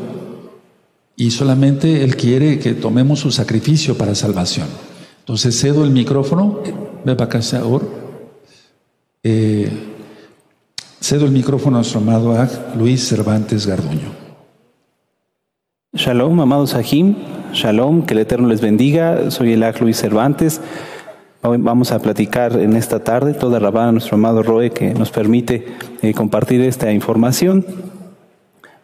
y solamente Él quiere que tomemos su sacrificio para salvación. Entonces cedo el micrófono, eh, cedo el micrófono a nuestro amado Luis Cervantes Garduño. Shalom, amados Ajim, Shalom, que el Eterno les bendiga. Soy el Ag Luis Cervantes. Hoy vamos a platicar en esta tarde toda Rabá, nuestro amado Roe, que nos permite eh, compartir esta información.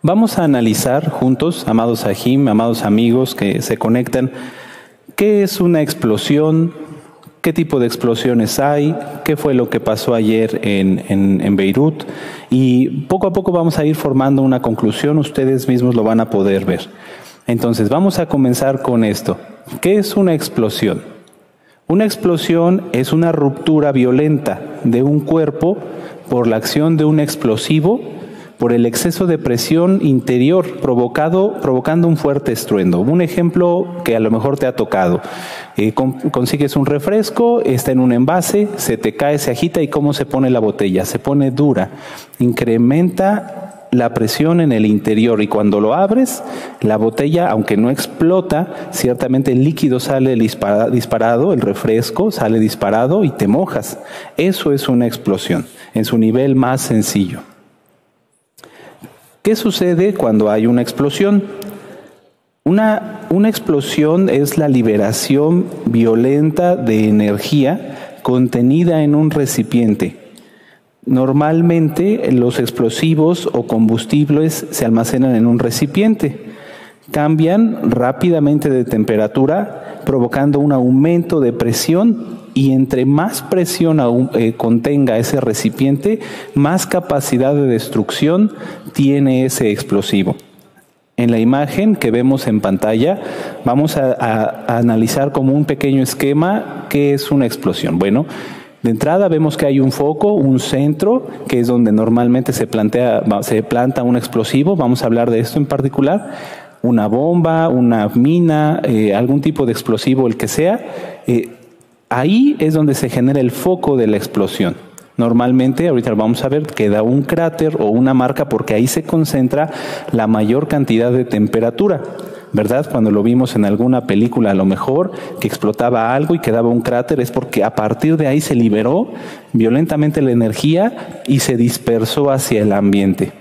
Vamos a analizar juntos, amados Ajim, amados amigos que se conectan, ¿Qué es una explosión? ¿Qué tipo de explosiones hay? ¿Qué fue lo que pasó ayer en, en, Beirut? Y poco a poco vamos a ir formando una conclusión, ustedes mismos lo van a poder ver. Entonces, vamos a comenzar con esto. ¿Qué es una explosión? Una explosión es una ruptura violenta de un cuerpo por la acción de un explosivo por el exceso de presión interior provocado, provocando un fuerte estruendo. Un ejemplo que a lo mejor te ha tocado. Eh, consigues un refresco, está en un envase, se te cae, se agita y cómo se pone la botella. Se pone dura. Incrementa la presión en el interior y cuando lo abres, la botella, aunque no explota, ciertamente el líquido sale disparado, el refresco sale disparado y te mojas. Eso es una explosión en su nivel más sencillo. ¿Qué sucede cuando hay una explosión? Una, una, explosión es la liberación violenta de energía contenida en un recipiente. Normalmente los explosivos o combustibles se almacenan en un recipiente. Cambian rápidamente de temperatura, provocando un aumento de presión y entre más presión eh, contenga ese recipiente, más capacidad de destrucción tiene ese explosivo. En la imagen que vemos en pantalla vamos a, analizar como un pequeño esquema qué es una explosión. Bueno, de entrada vemos que hay un foco, un centro, que es donde normalmente se, plantea, se planta un explosivo. Vamos a hablar de esto en particular. Una bomba, una mina, eh, algún tipo de explosivo, el que sea. Eh, ahí es donde se genera el foco de la explosión. Normalmente, ahorita vamos a ver, queda un cráter o una marca porque ahí se concentra la mayor cantidad de temperatura. ¿verdad? Cuando lo vimos en alguna película a lo mejor, que explotaba algo y quedaba un cráter, es porque a partir de ahí se liberó violentamente la energía y se dispersó hacia el ambiente.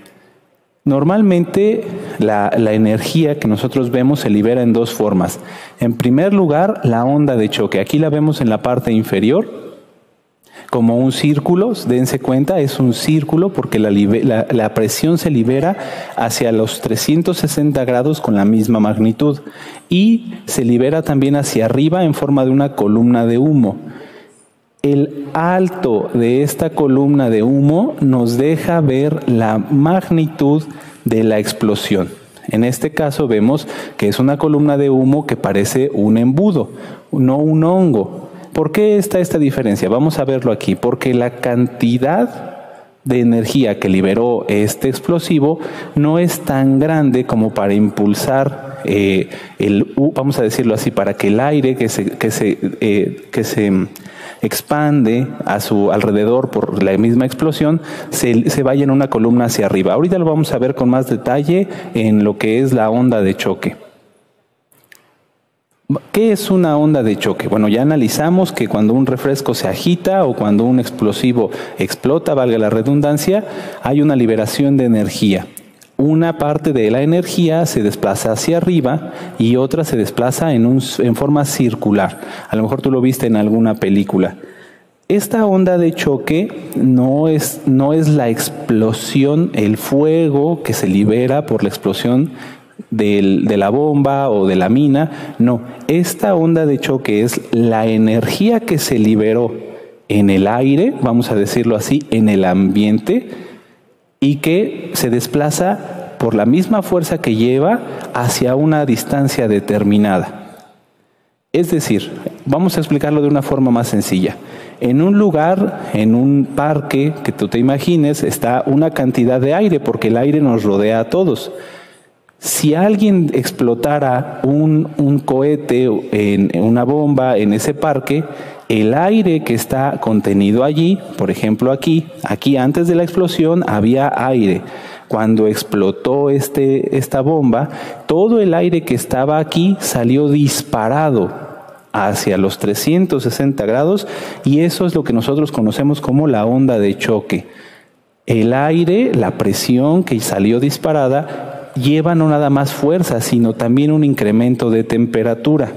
Normalmente la, la, energía que nosotros vemos se libera en dos formas. En primer lugar, la onda de choque. Aquí la vemos en la parte inferior, como un círculo, dense cuenta, es un círculo porque la, presión se libera hacia los 360 grados con la misma magnitud y se libera también hacia arriba en forma de una columna de humo. El alto de esta columna de humo nos deja ver la magnitud de la explosión. En este caso vemos que es una columna de humo que parece un embudo, no un hongo. ¿Por qué está esta diferencia? Vamos a verlo aquí. Porque la cantidad de energía que liberó este explosivo no es tan grande como para impulsar eh, el, vamos a decirlo así, para que el aire que se, que se, eh, que se expande a su alrededor por la misma explosión, se, se vaya en una columna hacia arriba. Ahorita lo vamos a ver con más detalle en lo que es la onda de choque. ¿Qué es una onda de choque? Bueno, ya analizamos que cuando un refresco se agita o cuando un explosivo explota, valga la redundancia, hay una liberación de energía. Una parte de la energía se desplaza hacia arriba y otra se desplaza en, un, en forma circular. A lo mejor tú lo viste en alguna película. Esta onda de choque no es, no es la explosión, el fuego que se libera por la explosión de la bomba o de la mina. No, esta onda de choque es la energía que se liberó en el aire, vamos a decirlo así, en el ambiente, y que se desplaza por la misma fuerza que lleva hacia una distancia determinada. Es decir, vamos a explicarlo de una forma más sencilla. En un lugar, en un parque que tú te imagines, está una cantidad de aire, porque el aire nos rodea a todos. Si alguien explotara un, cohete, en, una bomba en ese parque, el aire que está contenido allí, por ejemplo aquí, aquí antes de la explosión había aire. Cuando explotó este, esta bomba, todo el aire que estaba aquí salió disparado hacia los 360 grados y eso es lo que nosotros conocemos como la onda de choque. El aire, la presión que salió disparada, lleva no nada más fuerza, sino también un incremento de temperatura.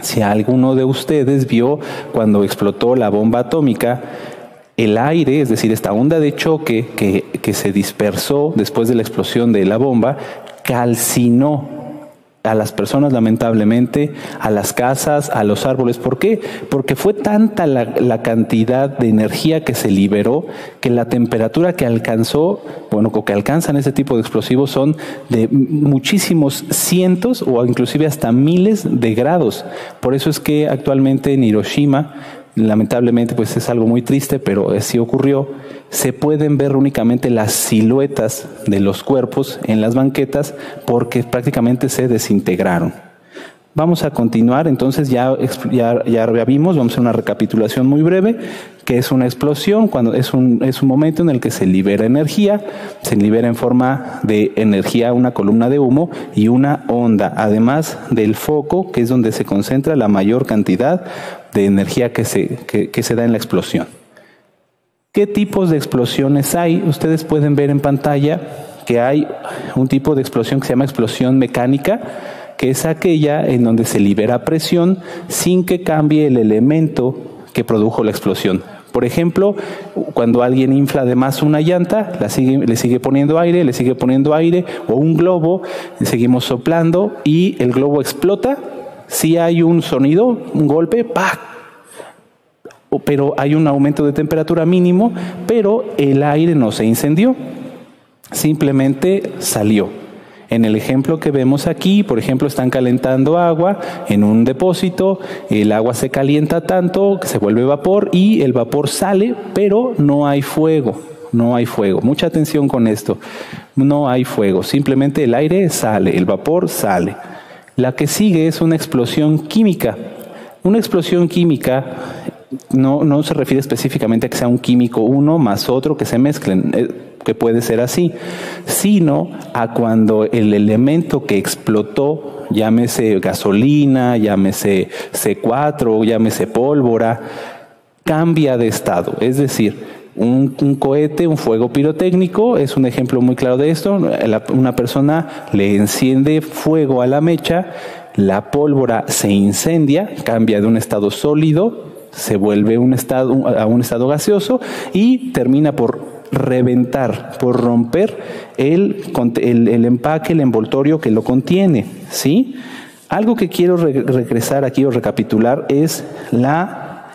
Si alguno de ustedes vio cuando explotó la bomba atómica, el aire, es decir, esta onda de choque que, que se dispersó después de la explosión de la bomba, calcinó a las personas lamentablemente, a las casas, a los árboles. ¿Por qué? Porque fue tanta la, cantidad de energía que se liberó que la temperatura que alcanzó, bueno, que alcanzan ese tipo de explosivos son de muchísimos cientos o inclusive hasta miles de grados. Por eso es que actualmente en Hiroshima lamentablemente pues es algo muy triste, pero así ocurrió, se pueden ver únicamente las siluetas de los cuerpos en las banquetas porque prácticamente se desintegraron. Vamos a continuar, entonces ya, ya, ya vimos, vamos a hacer una recapitulación muy breve, que es una explosión, cuando es un, es un momento en el que se libera energía, se libera en forma de energía una columna de humo y una onda, además del foco, que es donde se concentra la mayor cantidad de energía que se, que, se da en la explosión. ¿Qué tipos de explosiones hay? Ustedes pueden ver en pantalla que hay un tipo de explosión que se llama explosión mecánica, que es aquella en donde se libera presión sin que cambie el elemento que produjo la explosión. Por ejemplo, cuando alguien infla de más una llanta, la le sigue poniendo aire, le sigue poniendo aire, o un globo, seguimos soplando y el globo explota si hay un sonido, un golpe, ¡pa! Pero hay un aumento de temperatura mínimo, pero el aire no se incendió, simplemente salió. En el ejemplo que vemos aquí, por ejemplo, están calentando agua en un depósito, el agua se calienta tanto que se vuelve vapor y el vapor sale, pero no hay fuego, no hay fuego. Mucha atención con esto, no hay fuego, simplemente el aire sale, el vapor sale. La que sigue es una explosión química. Una explosión química no, no se refiere específicamente a que sea un químico uno más otro que se mezclen. Que puede ser así, sino a cuando el elemento que explotó, llámese gasolina, llámese C4, llámese pólvora, cambia de estado. Es decir, un, cohete, un fuego pirotécnico, es un ejemplo muy claro de esto. una persona le enciende fuego a la mecha, la pólvora se incendia, cambia de un estado sólido, se vuelve a un estado gaseoso y termina por reventar, por romper el, el, empaque, el envoltorio que lo contiene. ¿sí? Algo que quiero regresar aquí o recapitular es la,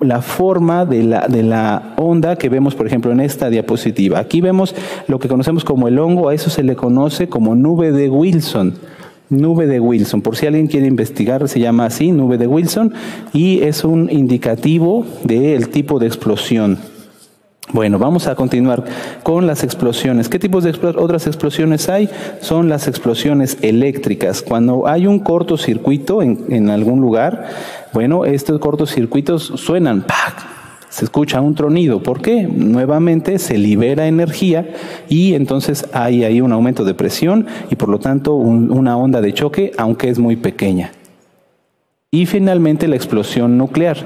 la forma de la, de la onda que vemos, por ejemplo, en esta diapositiva. Aquí vemos lo que conocemos como el hongo, a eso se le conoce como nube de Wilson. Nube de Wilson, por si alguien quiere investigar, se llama así, nube de Wilson, y es un indicativo del tipo de explosión. Bueno, vamos a continuar con las explosiones. ¿Qué tipos de otras explosiones hay? Son las explosiones eléctricas. Cuando hay un cortocircuito en, en algún lugar, bueno, estos cortocircuitos suenan, ¡pac! se escucha un tronido. ¿Por qué? Nuevamente se libera energía y entonces hay ahí un aumento de presión y por lo tanto una onda de choque, aunque es muy pequeña. Y finalmente la explosión nuclear.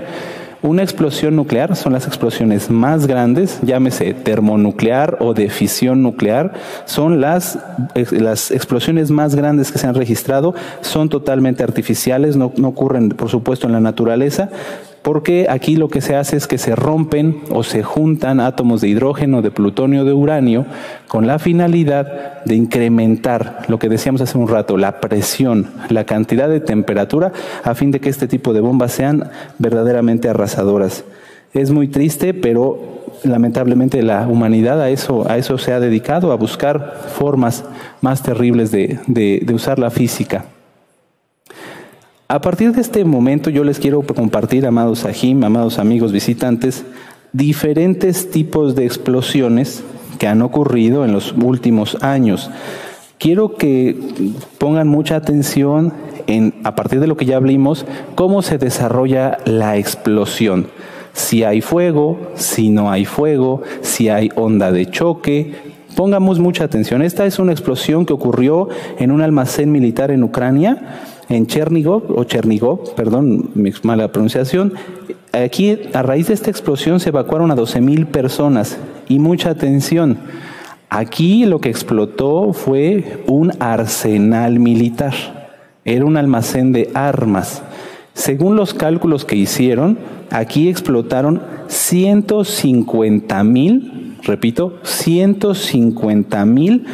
Una explosión nuclear son las explosiones más grandes, llámese termonuclear o de fisión nuclear, son las, las explosiones más grandes que se han registrado, son totalmente artificiales, no, no ocurren por supuesto en la naturaleza, porque aquí lo que se hace es que se rompen o se juntan átomos de hidrógeno, de plutonio, de uranio, con la finalidad de incrementar lo que decíamos hace un rato, la presión, la cantidad de temperatura, a fin de que este tipo de bombas sean verdaderamente arrasadoras. Es muy triste, pero lamentablemente la humanidad a eso, se ha dedicado, a buscar formas más terribles de usar la física. A partir de este momento yo les quiero compartir, amados Sahim, amados amigos visitantes, diferentes tipos de explosiones que han ocurrido en los últimos años. Quiero que pongan mucha atención en, a partir de lo que ya hablamos, cómo se desarrolla la explosión. Si hay fuego, si no hay fuego, si hay onda de choque. Pongamos mucha atención. Esta es una explosión que ocurrió en un almacén militar en Ucrania en Chernigov, o Chernigov, perdón, mi mala pronunciación, aquí a raíz de esta explosión se evacuaron a 12.000 personas y mucha atención. Aquí lo que explotó fue un arsenal militar, era un almacén de armas. Según los cálculos que hicieron, aquí explotaron 150 mil, repito, 150 mil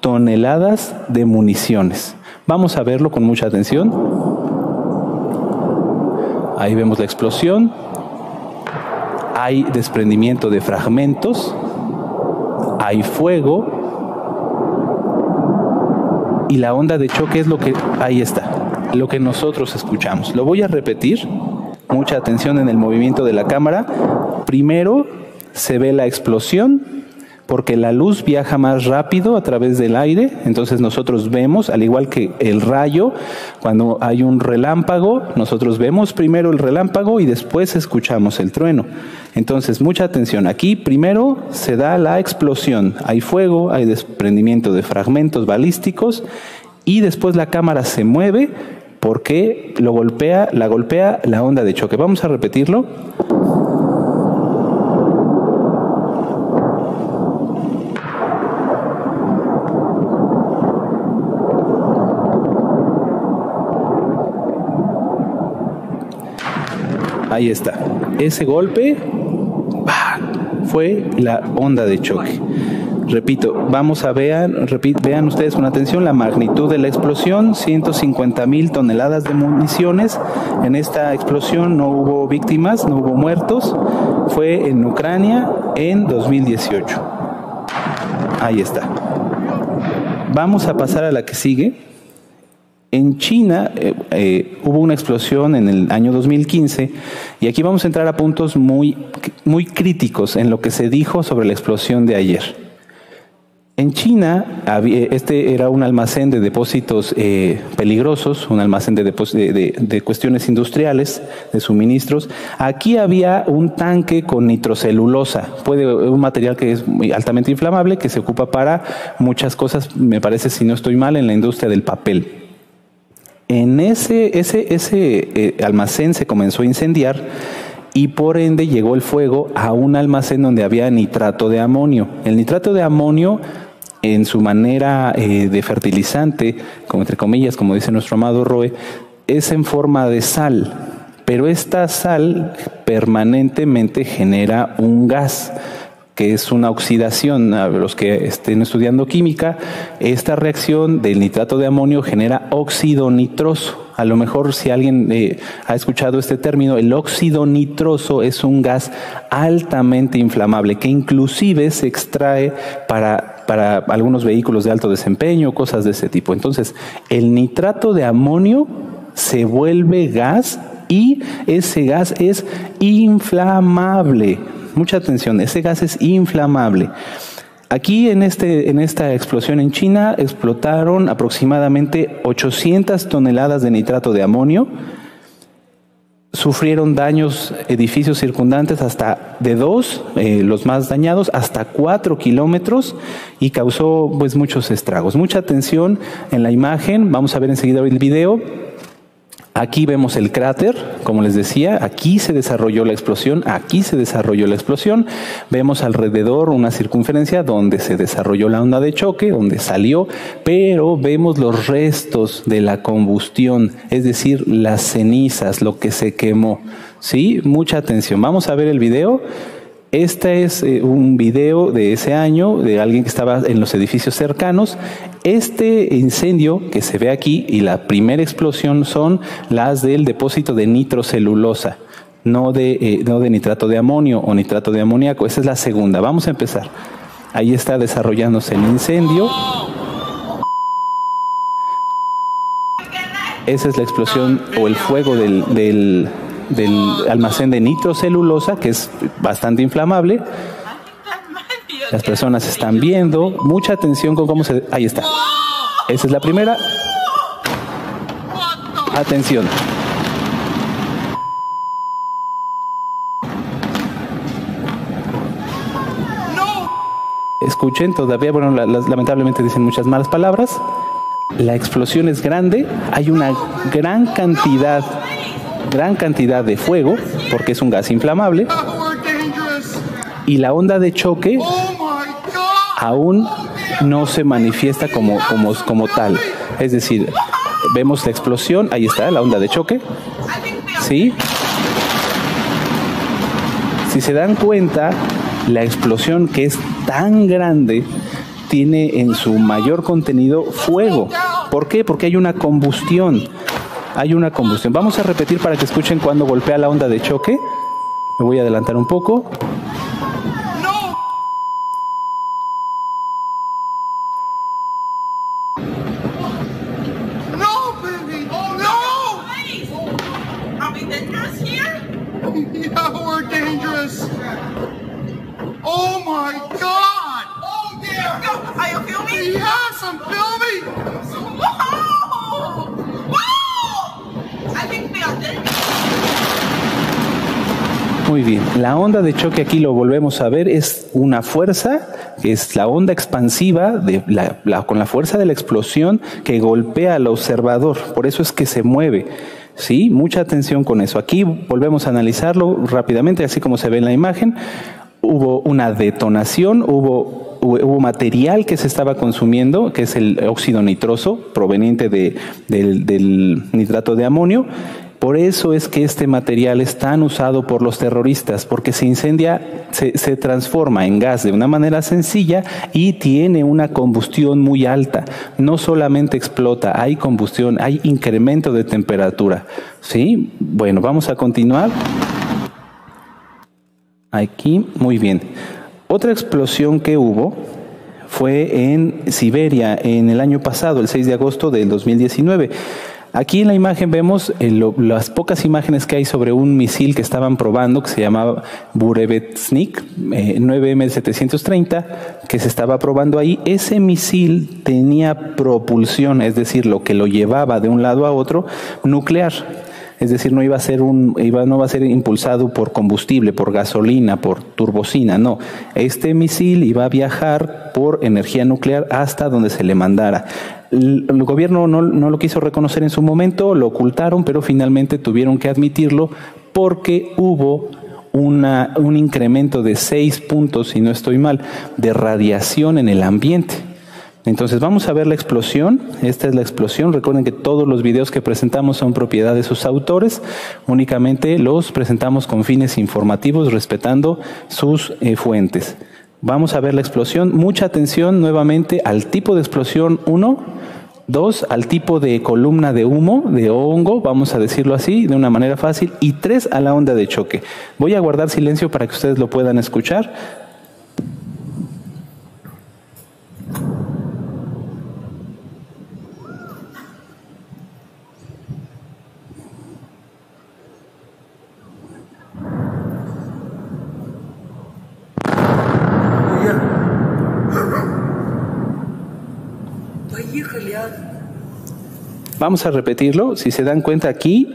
toneladas de municiones. Vamos a verlo con mucha atención. Ahí vemos la explosión. Hay desprendimiento de fragmentos. Hay fuego. Y la onda de choque es lo que ahí está, lo que nosotros escuchamos. Lo voy a repetir. Mucha atención en el movimiento de la cámara. Primero se ve la explosión porque la luz viaja más rápido a través del aire, entonces nosotros vemos, al igual que el rayo, cuando hay un relámpago, nosotros vemos primero el relámpago y después escuchamos el trueno. Entonces, mucha atención, aquí primero se da la explosión, hay fuego, hay desprendimiento de fragmentos balísticos y después la cámara se mueve porque lo golpea, la golpea la onda de choque. Vamos a repetirlo. Ahí está. Ese golpe fue la onda de choque. Repito, vamos a ver, vean ustedes con atención la magnitud de la explosión, 150 mil toneladas de municiones. En esta explosión no hubo víctimas, no hubo muertos. Fue en Ucrania en 2018. Ahí está. vamos a pasar a la que sigue. En China eh, eh, hubo una explosión en el año 2015 y aquí vamos a entrar a puntos muy, muy críticos en lo que se dijo sobre la explosión de ayer. En China, este era un almacén de depósitos eh, peligrosos, un almacén de, cuestiones industriales, de suministros. Aquí había un tanque con nitrocelulosa, puede, un material que es muy altamente inflamable, que se ocupa para muchas cosas, me parece, si no estoy mal, en la industria del papel. En ese, ese, ese eh, almacén se comenzó a incendiar y por ende llegó el fuego a un almacén donde había nitrato de amonio. El nitrato de amonio en su manera eh, de fertilizante, entre comillas, como dice nuestro amado Roe, es en forma de sal, pero esta sal permanentemente genera un gas que es una oxidación. A los que estén estudiando química, esta reacción del nitrato de amonio genera óxido nitroso. A lo mejor si alguien eh, ha escuchado este término, el óxido nitroso es un gas altamente inflamable que inclusive se extrae para para algunos vehículos de alto desempeño, cosas de ese tipo. Entonces, el nitrato de amonio se vuelve gas y ese gas es inflamable. Mucha atención, ese gas es inflamable. Aquí en, este, en esta explosión en China explotaron aproximadamente 800 toneladas de nitrato de amonio sufrieron daños edificios circundantes hasta de dos, eh, los más dañados, hasta cuatro kilómetros y causó pues muchos estragos. Mucha atención en la imagen, vamos a ver enseguida el video. Aquí vemos el cráter, como les decía, aquí se desarrolló la explosión, aquí se desarrolló la explosión. Vemos alrededor una circunferencia donde se desarrolló la onda de choque, donde salió, pero vemos los restos de la combustión, es decir, las cenizas, lo que se quemó. ¿Sí? Mucha atención. Vamos a ver el video. Este es eh, un video de ese año de alguien que estaba en los edificios cercanos. Este incendio que se ve aquí y la primera explosión son las del depósito de nitrocelulosa, no de, eh, no de nitrato de amonio o nitrato de amoníaco. Esa es la segunda. Vamos a empezar. Ahí está desarrollándose el incendio. Esa es la explosión o el fuego del, del del almacén de nitrocelulosa, que es bastante inflamable. Las personas están viendo. Mucha atención con cómo se... Ahí está. Esa es la primera. Atención. Escuchen, todavía, bueno, lamentablemente dicen muchas malas palabras. La explosión es grande, hay una gran cantidad gran cantidad de fuego, porque es un gas inflamable, y la onda de choque aún no se manifiesta como, como, como tal. Es decir, vemos la explosión, ahí está la onda de choque, ¿sí? Si se dan cuenta, la explosión que es tan grande tiene en su mayor contenido fuego. ¿Por qué? Porque hay una combustión hay una combustión. Vamos a repetir para que escuchen cuando golpea la onda de choque. Me voy a adelantar un poco. La onda de choque aquí lo volvemos a ver, es una fuerza, es la onda expansiva con la fuerza de la explosión que golpea al observador, por eso es que se mueve. ¿Sí? Mucha atención con eso. Aquí volvemos a analizarlo rápidamente, así como se ve en la imagen. Hubo una detonación, hubo, hubo material que se estaba consumiendo, que es el óxido nitroso proveniente de, del nitrato de amonio, por eso es que este material es tan usado por los terroristas, porque se incendia, se, transforma en gas de una manera sencilla y tiene una combustión muy alta. No solamente explota, hay combustión, hay incremento de temperatura. ¿Sí? Bueno, vamos a continuar. Aquí, muy bien. Otra explosión que hubo fue en Siberia en el año pasado, el 6 de agosto del 2019. Aquí en la imagen vemos eh, las pocas imágenes que hay sobre un misil que estaban probando, que se llamaba Burevestnik eh, 9M730, que se estaba probando ahí. Ese misil tenía propulsión, es decir, lo que lo llevaba de un lado a otro, nuclear. Es decir, no iba a ser un, iba, no va a ser impulsado por combustible, por gasolina, por turbocina, no. Este misil iba a viajar por energía nuclear hasta donde se le mandara. El, gobierno no, no lo quiso reconocer en su momento, lo ocultaron, pero finalmente tuvieron que admitirlo porque hubo una, un incremento de seis puntos, si no estoy mal, de radiación en el ambiente. Entonces vamos a ver la explosión. Esta es la explosión. Recuerden que todos los videos que presentamos son propiedad de sus autores. Únicamente los presentamos con fines informativos, respetando sus eh, fuentes. Vamos a ver la explosión. Mucha atención nuevamente al tipo de explosión 1. Dos, al tipo de columna de humo, de hongo, vamos a decirlo así, de una manera fácil. Y tres, a la onda de choque. Voy a guardar silencio para que ustedes lo puedan escuchar. Vamos a repetirlo. Si se dan cuenta aquí,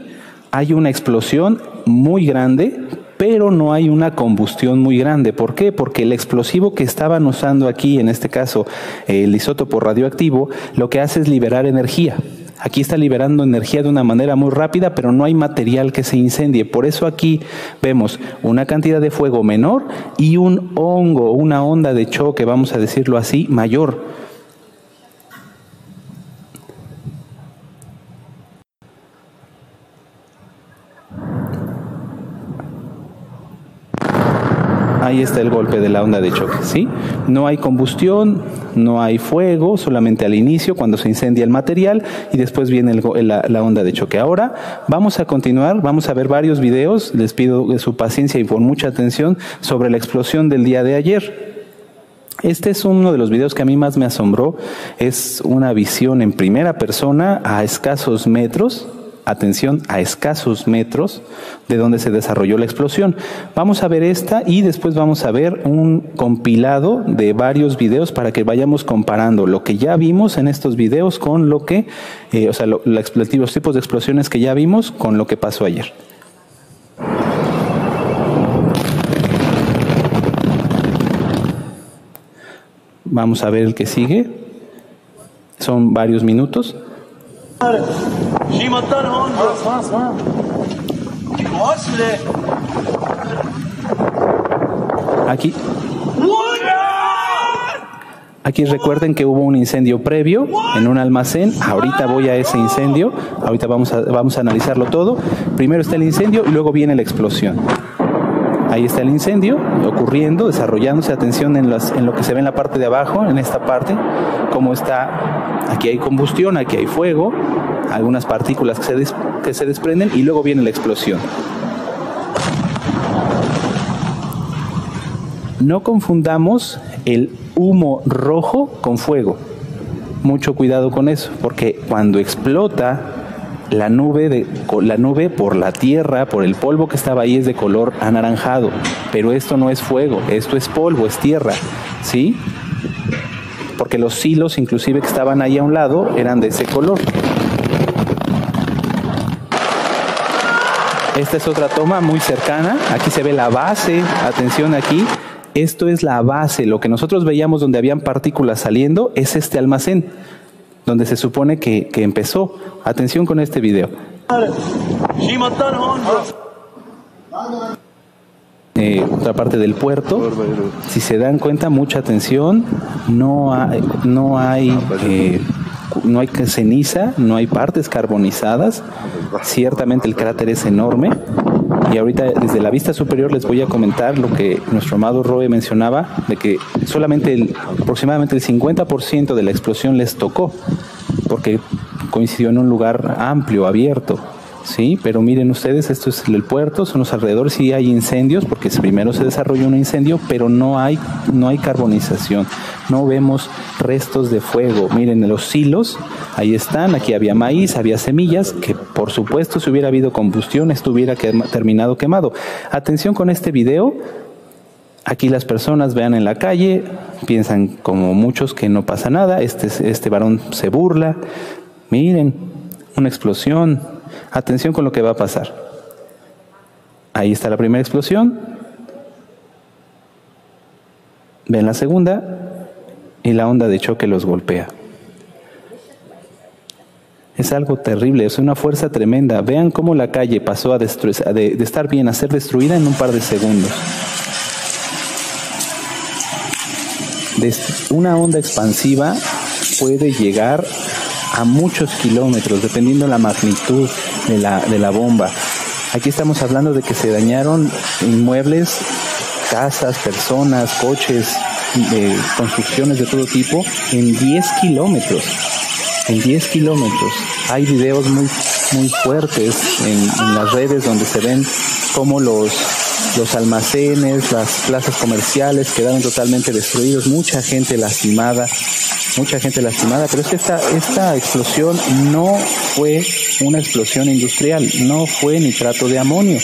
hay una explosión muy grande, pero no hay una combustión muy grande. ¿Por qué? Porque el explosivo que estaban usando aquí, en este caso el isótopo radioactivo, lo que hace es liberar energía. Aquí está liberando energía de una manera muy rápida, pero no hay material que se incendie. Por eso aquí vemos una cantidad de fuego menor y un hongo, una onda de choque, vamos a decirlo así, mayor. Ahí está el golpe de la onda de choque, ¿sí? No hay combustión, no hay fuego, solamente al inicio cuando se incendia el material y después viene la, onda de choque. Ahora vamos a continuar, vamos a ver varios videos, les pido su paciencia y por mucha atención sobre la explosión del día de ayer. Este es uno de los videos que a mí más me asombró. Es una visión en primera persona a escasos metros atención, a escasos metros de donde se desarrolló la explosión. Vamos a ver esta y después vamos a ver un compilado de varios videos para que vayamos comparando lo que ya vimos en estos videos con lo que, eh, o sea, los tipos de explosiones que ya vimos con lo que pasó ayer. Vamos a ver el que sigue. Son varios minutos. Aquí. Aquí recuerden que hubo un incendio previo en un almacén. Ahorita voy a ese incendio. Ahorita vamos a, vamos a analizarlo todo. Primero está el incendio y luego viene la explosión. Ahí está el incendio ocurriendo, desarrollándose. Atención en, las, en lo que se ve en la parte de abajo, en esta parte, cómo está. Aquí hay combustión, aquí hay fuego, algunas partículas que se, que se desprenden y luego viene la explosión. No confundamos el humo rojo con fuego. Mucho cuidado con eso, porque cuando explota la nube, de, la nube por la tierra, por el polvo que estaba ahí es de color anaranjado, pero esto no es fuego, esto es polvo, es tierra, ¿sí? Porque los silos inclusive que estaban ahí a un lado eran de ese color. Esta es otra toma muy cercana, aquí se ve la base, atención aquí, esto es la base, lo que nosotros veíamos donde habían partículas saliendo es este almacén donde se supone que, que empezó. Atención con este video. Eh, otra parte del puerto. Si se dan cuenta, mucha atención. No hay, no hay, eh, no hay ceniza, no hay partes carbonizadas. Ciertamente el cráter es enorme. Y ahorita desde la vista superior les voy a comentar lo que nuestro amado Roe mencionaba, de que solamente aproximadamente el 50% de la explosión les tocó, porque coincidió en un lugar amplio, abierto. Sí, pero miren ustedes, esto es el puerto, son los alrededores, sí hay incendios, porque primero se desarrolló un incendio, pero no hay, no hay carbonización, no vemos restos de fuego. Miren los silos, ahí están, aquí había maíz, había semillas, que por supuesto si hubiera habido combustión estuviera terminado quemado. Atención con este video, Aquí las personas vean en la calle, piensan como muchos que no pasa nada, este, este varón se burla, miren, una explosión, atención con lo que va a pasar. Ahí está la primera explosión, ven la segunda y la onda de choque los golpea. Es algo terrible, es una fuerza tremenda. Vean cómo la calle pasó a de, de estar bien a ser destruida en un par de segundos. una onda expansiva puede llegar a muchos kilómetros, dependiendo de la magnitud de la, de la bomba. Aquí estamos hablando de que se dañaron inmuebles, casas, personas, coches, construcciones de todo tipo en 10 kilómetros. En 10 kilómetros. Hay videos muy, muy fuertes en las redes donde se ven cómo los los almacenes, las plazas comerciales quedaron totalmente destruidos, mucha gente lastimada, mucha gente lastimada, pero es que esta, esta explosión no fue una explosión industrial, no fue nitrato de amonio.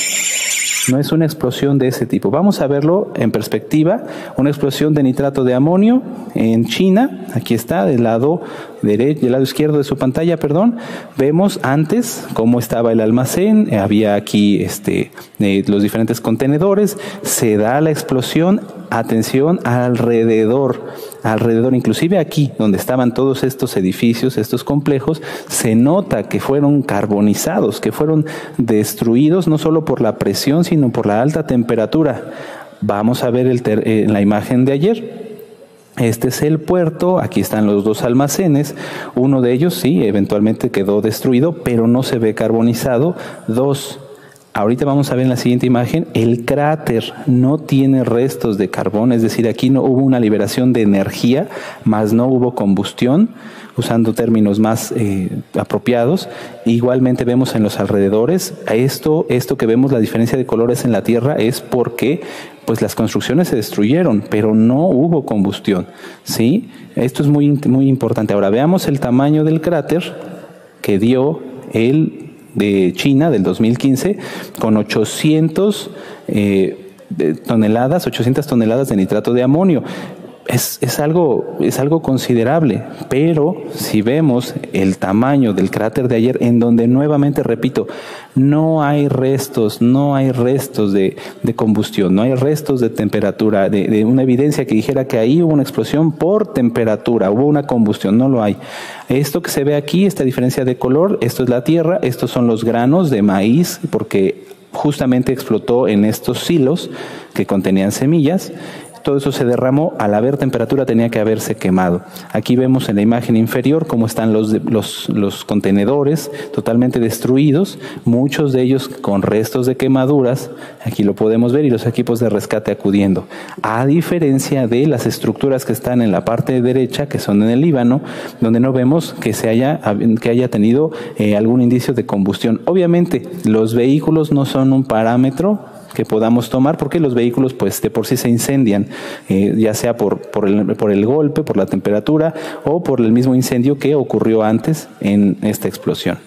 No es una explosión de ese tipo. Vamos a verlo en perspectiva. Una explosión de nitrato de amonio en China. Aquí está, del lado derecho, del lado izquierdo de su pantalla, perdón. Vemos antes cómo estaba el almacén. Había aquí este, eh, los diferentes contenedores. Se da la explosión. Atención alrededor alrededor, inclusive aquí donde estaban todos estos edificios, estos complejos, se nota que fueron carbonizados, que fueron destruidos no solo por la presión, sino por la alta temperatura. Vamos a ver el eh, la imagen de ayer. Este es el puerto, aquí están los dos almacenes, uno de ellos sí, eventualmente quedó destruido, pero no se ve carbonizado. Dos, Ahorita vamos a ver en la siguiente imagen, el cráter no tiene restos de carbón, es decir, aquí no hubo una liberación de energía, más no hubo combustión, usando términos más eh, apropiados. Igualmente vemos en los alrededores, esto, esto que vemos, la diferencia de colores en la Tierra es porque pues las construcciones se destruyeron, pero no hubo combustión. ¿sí? Esto es muy, muy importante. Ahora veamos el tamaño del cráter que dio el de China del 2015 con 800 eh, toneladas, 800 toneladas de nitrato de amonio es, algo, es algo considerable, pero si vemos el tamaño del cráter de ayer, en donde nuevamente, repito, no hay restos, no hay restos de, combustión, no hay restos de temperatura, de, de, una evidencia que dijera que ahí hubo una explosión por temperatura, hubo una combustión, no lo hay. Esto que se ve aquí, esta diferencia de color, esto es la tierra, estos son los granos de maíz, porque justamente explotó en estos silos que contenían semillas todo eso se derramó, al haber temperatura tenía que haberse quemado. Aquí vemos en la imagen inferior cómo están los, contenedores totalmente destruidos, muchos de ellos con restos de quemaduras, aquí lo podemos ver, y los equipos de rescate acudiendo. A diferencia de las estructuras que están en la parte derecha, que son en el Líbano, donde no vemos que, se haya, que haya tenido eh, algún indicio de combustión. Obviamente, los vehículos no son un parámetro que podamos tomar, porque los vehículos pues de por sí se incendian, eh, ya sea por, por, el, por el golpe, por la temperatura o por el mismo incendio que ocurrió antes en esta explosión.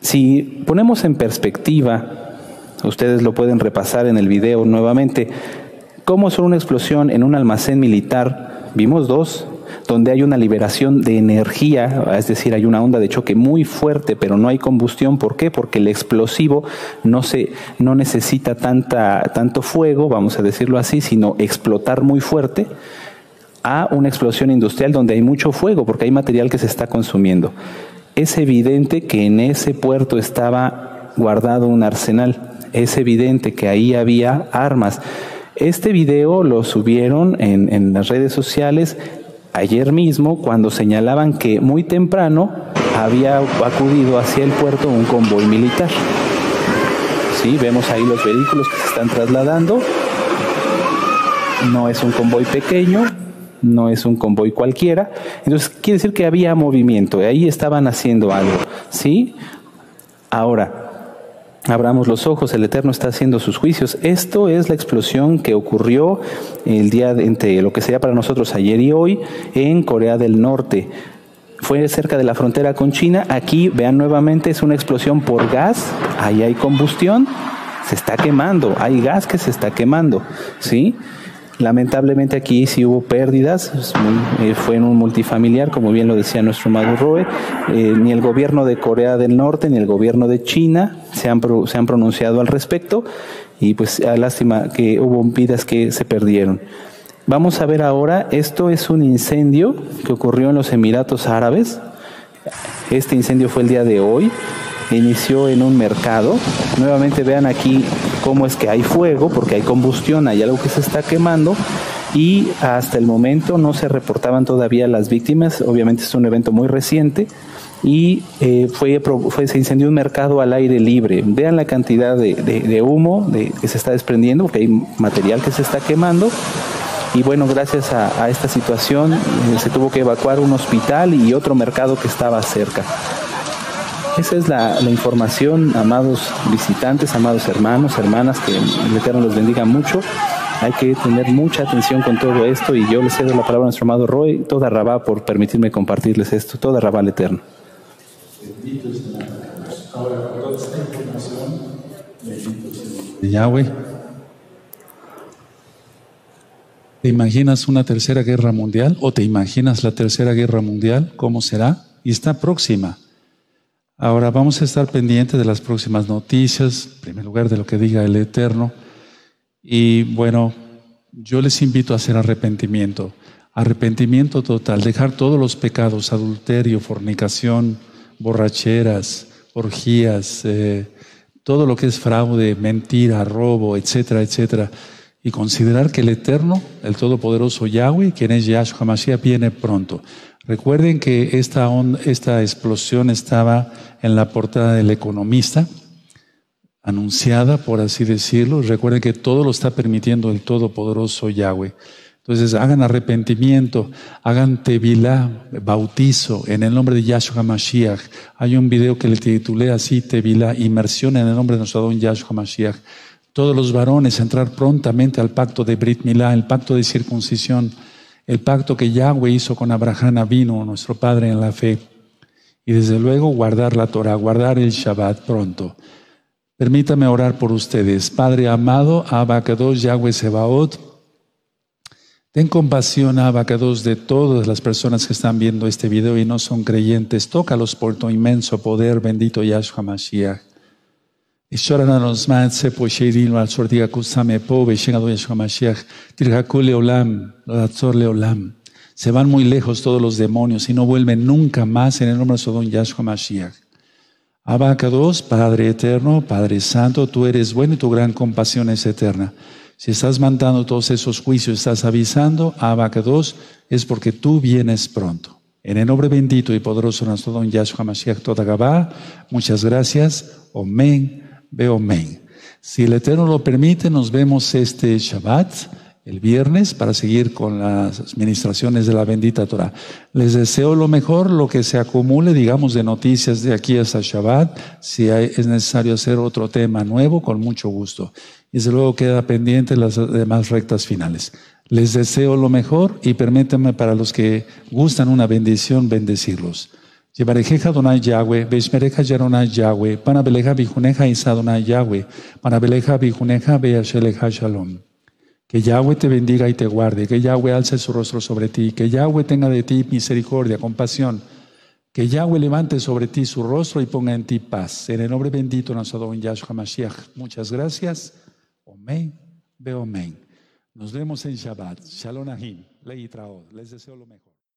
Si ponemos en perspectiva, ustedes lo pueden repasar en el video nuevamente, cómo es una explosión en un almacén militar, vimos dos, donde hay una liberación de energía, es decir, hay una onda de choque muy fuerte, pero no hay combustión. ¿Por qué? Porque el explosivo no, se, no necesita tanta, tanto fuego, vamos a decirlo así, sino explotar muy fuerte a una explosión industrial donde hay mucho fuego, porque hay material que se está consumiendo. Es evidente que en ese puerto estaba guardado un arsenal, es evidente que ahí había armas. Este video lo subieron en, en las redes sociales ayer mismo cuando señalaban que muy temprano había acudido hacia el puerto un convoy militar. Sí, vemos ahí los vehículos que se están trasladando. No es un convoy pequeño, no es un convoy cualquiera. Entonces quiere decir que había movimiento, ahí estaban haciendo algo, ¿sí? Ahora, Abramos los ojos, el Eterno está haciendo sus juicios. Esto es la explosión que ocurrió el día entre lo que sería para nosotros ayer y hoy en Corea del Norte. Fue cerca de la frontera con China. Aquí, vean nuevamente, es una explosión por gas. Ahí hay combustión. Se está quemando. Hay gas que se está quemando. ¿Sí? Lamentablemente aquí sí hubo pérdidas, eh, fue en un multifamiliar, como bien lo decía nuestro Mago Roe. Eh, ni el gobierno de Corea del Norte ni el gobierno de China se han, se han pronunciado al respecto y pues lástima que hubo vidas que se perdieron. Vamos a ver ahora, esto es un incendio que ocurrió en los Emiratos Árabes. Este incendio fue el día de hoy inició en un mercado. Nuevamente vean aquí cómo es que hay fuego, porque hay combustión, hay algo que se está quemando y hasta el momento no se reportaban todavía las víctimas. Obviamente es un evento muy reciente y eh, fue, se incendió un mercado al aire libre. Vean la cantidad de, humo que se está desprendiendo, porque hay material que se está quemando. Y bueno, gracias a, esta situación eh, se tuvo que evacuar un hospital y otro mercado que estaba cerca. Esa es la, información, amados visitantes, amados hermanos, hermanas, que el Eterno los bendiga mucho. Hay que tener mucha atención con todo esto y yo les cedo la palabra a nuestro amado Roy, toda Rabá por permitirme compartirles esto, toda Rabá al Eterno. Yahweh. ¿Te imaginas una tercera guerra mundial o te imaginas la tercera guerra mundial? ¿Cómo será? Y está próxima. Ahora vamos a estar pendientes de las próximas noticias, en primer lugar de lo que diga el Eterno. Y bueno, yo les invito a hacer arrepentimiento, arrepentimiento total, dejar todos los pecados, adulterio, fornicación, borracheras, orgías, eh, todo lo que es fraude, mentira, robo, etcétera, etcétera. Y considerar que el Eterno, el Todopoderoso Yahweh, quien es Yahshua Mashiach, viene pronto. Recuerden que esta, esta explosión estaba en la portada del economista, anunciada, por así decirlo. Recuerden que todo lo está permitiendo el Todopoderoso Yahweh. Entonces hagan arrepentimiento, hagan tevilá, bautizo en el nombre de Yahshua Mashiach. Hay un video que le titulé así, tevilá, inmersión en el nombre de nuestro don Yahshua Mashiach. Todos los varones entrar prontamente al pacto de Brit Milá, el pacto de circuncisión el pacto que Yahweh hizo con Abraham vino, nuestro padre en la fe. Y desde luego guardar la Torah, guardar el Shabbat pronto. Permítame orar por ustedes. Padre amado, Abacados Yahweh Sebaot, ten compasión, Abacados, de todas las personas que están viendo este video y no son creyentes. Tócalos por tu inmenso poder, bendito Yahshua Mashiach. Se van muy lejos todos los demonios y no vuelven nunca más en el nombre de Sodom Yahshua Mashiach. Abacados, Padre eterno, Padre santo, tú eres bueno y tu gran compasión es eterna. Si estás mandando todos esos juicios, estás avisando, Abacados, es porque tú vienes pronto. En el nombre bendito y poderoso de nuestro don Yahshua Mashiach Todagabá, muchas gracias. Amén. Veo amén. Si el Eterno lo permite, nos vemos este Shabbat, el viernes, para seguir con las administraciones de la bendita Torah. Les deseo lo mejor, lo que se acumule, digamos, de noticias de aquí hasta Shabbat. Si es necesario hacer otro tema nuevo, con mucho gusto. Y desde luego queda pendiente las demás rectas finales. Les deseo lo mejor y permítanme para los que gustan una bendición, bendecirlos. Shalom. Que Yahweh te bendiga y te guarde, que Yahweh alce su rostro sobre ti, que Yahweh tenga de ti misericordia, compasión, que Yahweh levante sobre ti su rostro y ponga en ti paz. En el nombre bendito nuestro don Yahshua Mashiach. Muchas gracias. Amén. Veo amén. Nos vemos en Shabbat. Shalom Ahim. Les deseo lo mejor.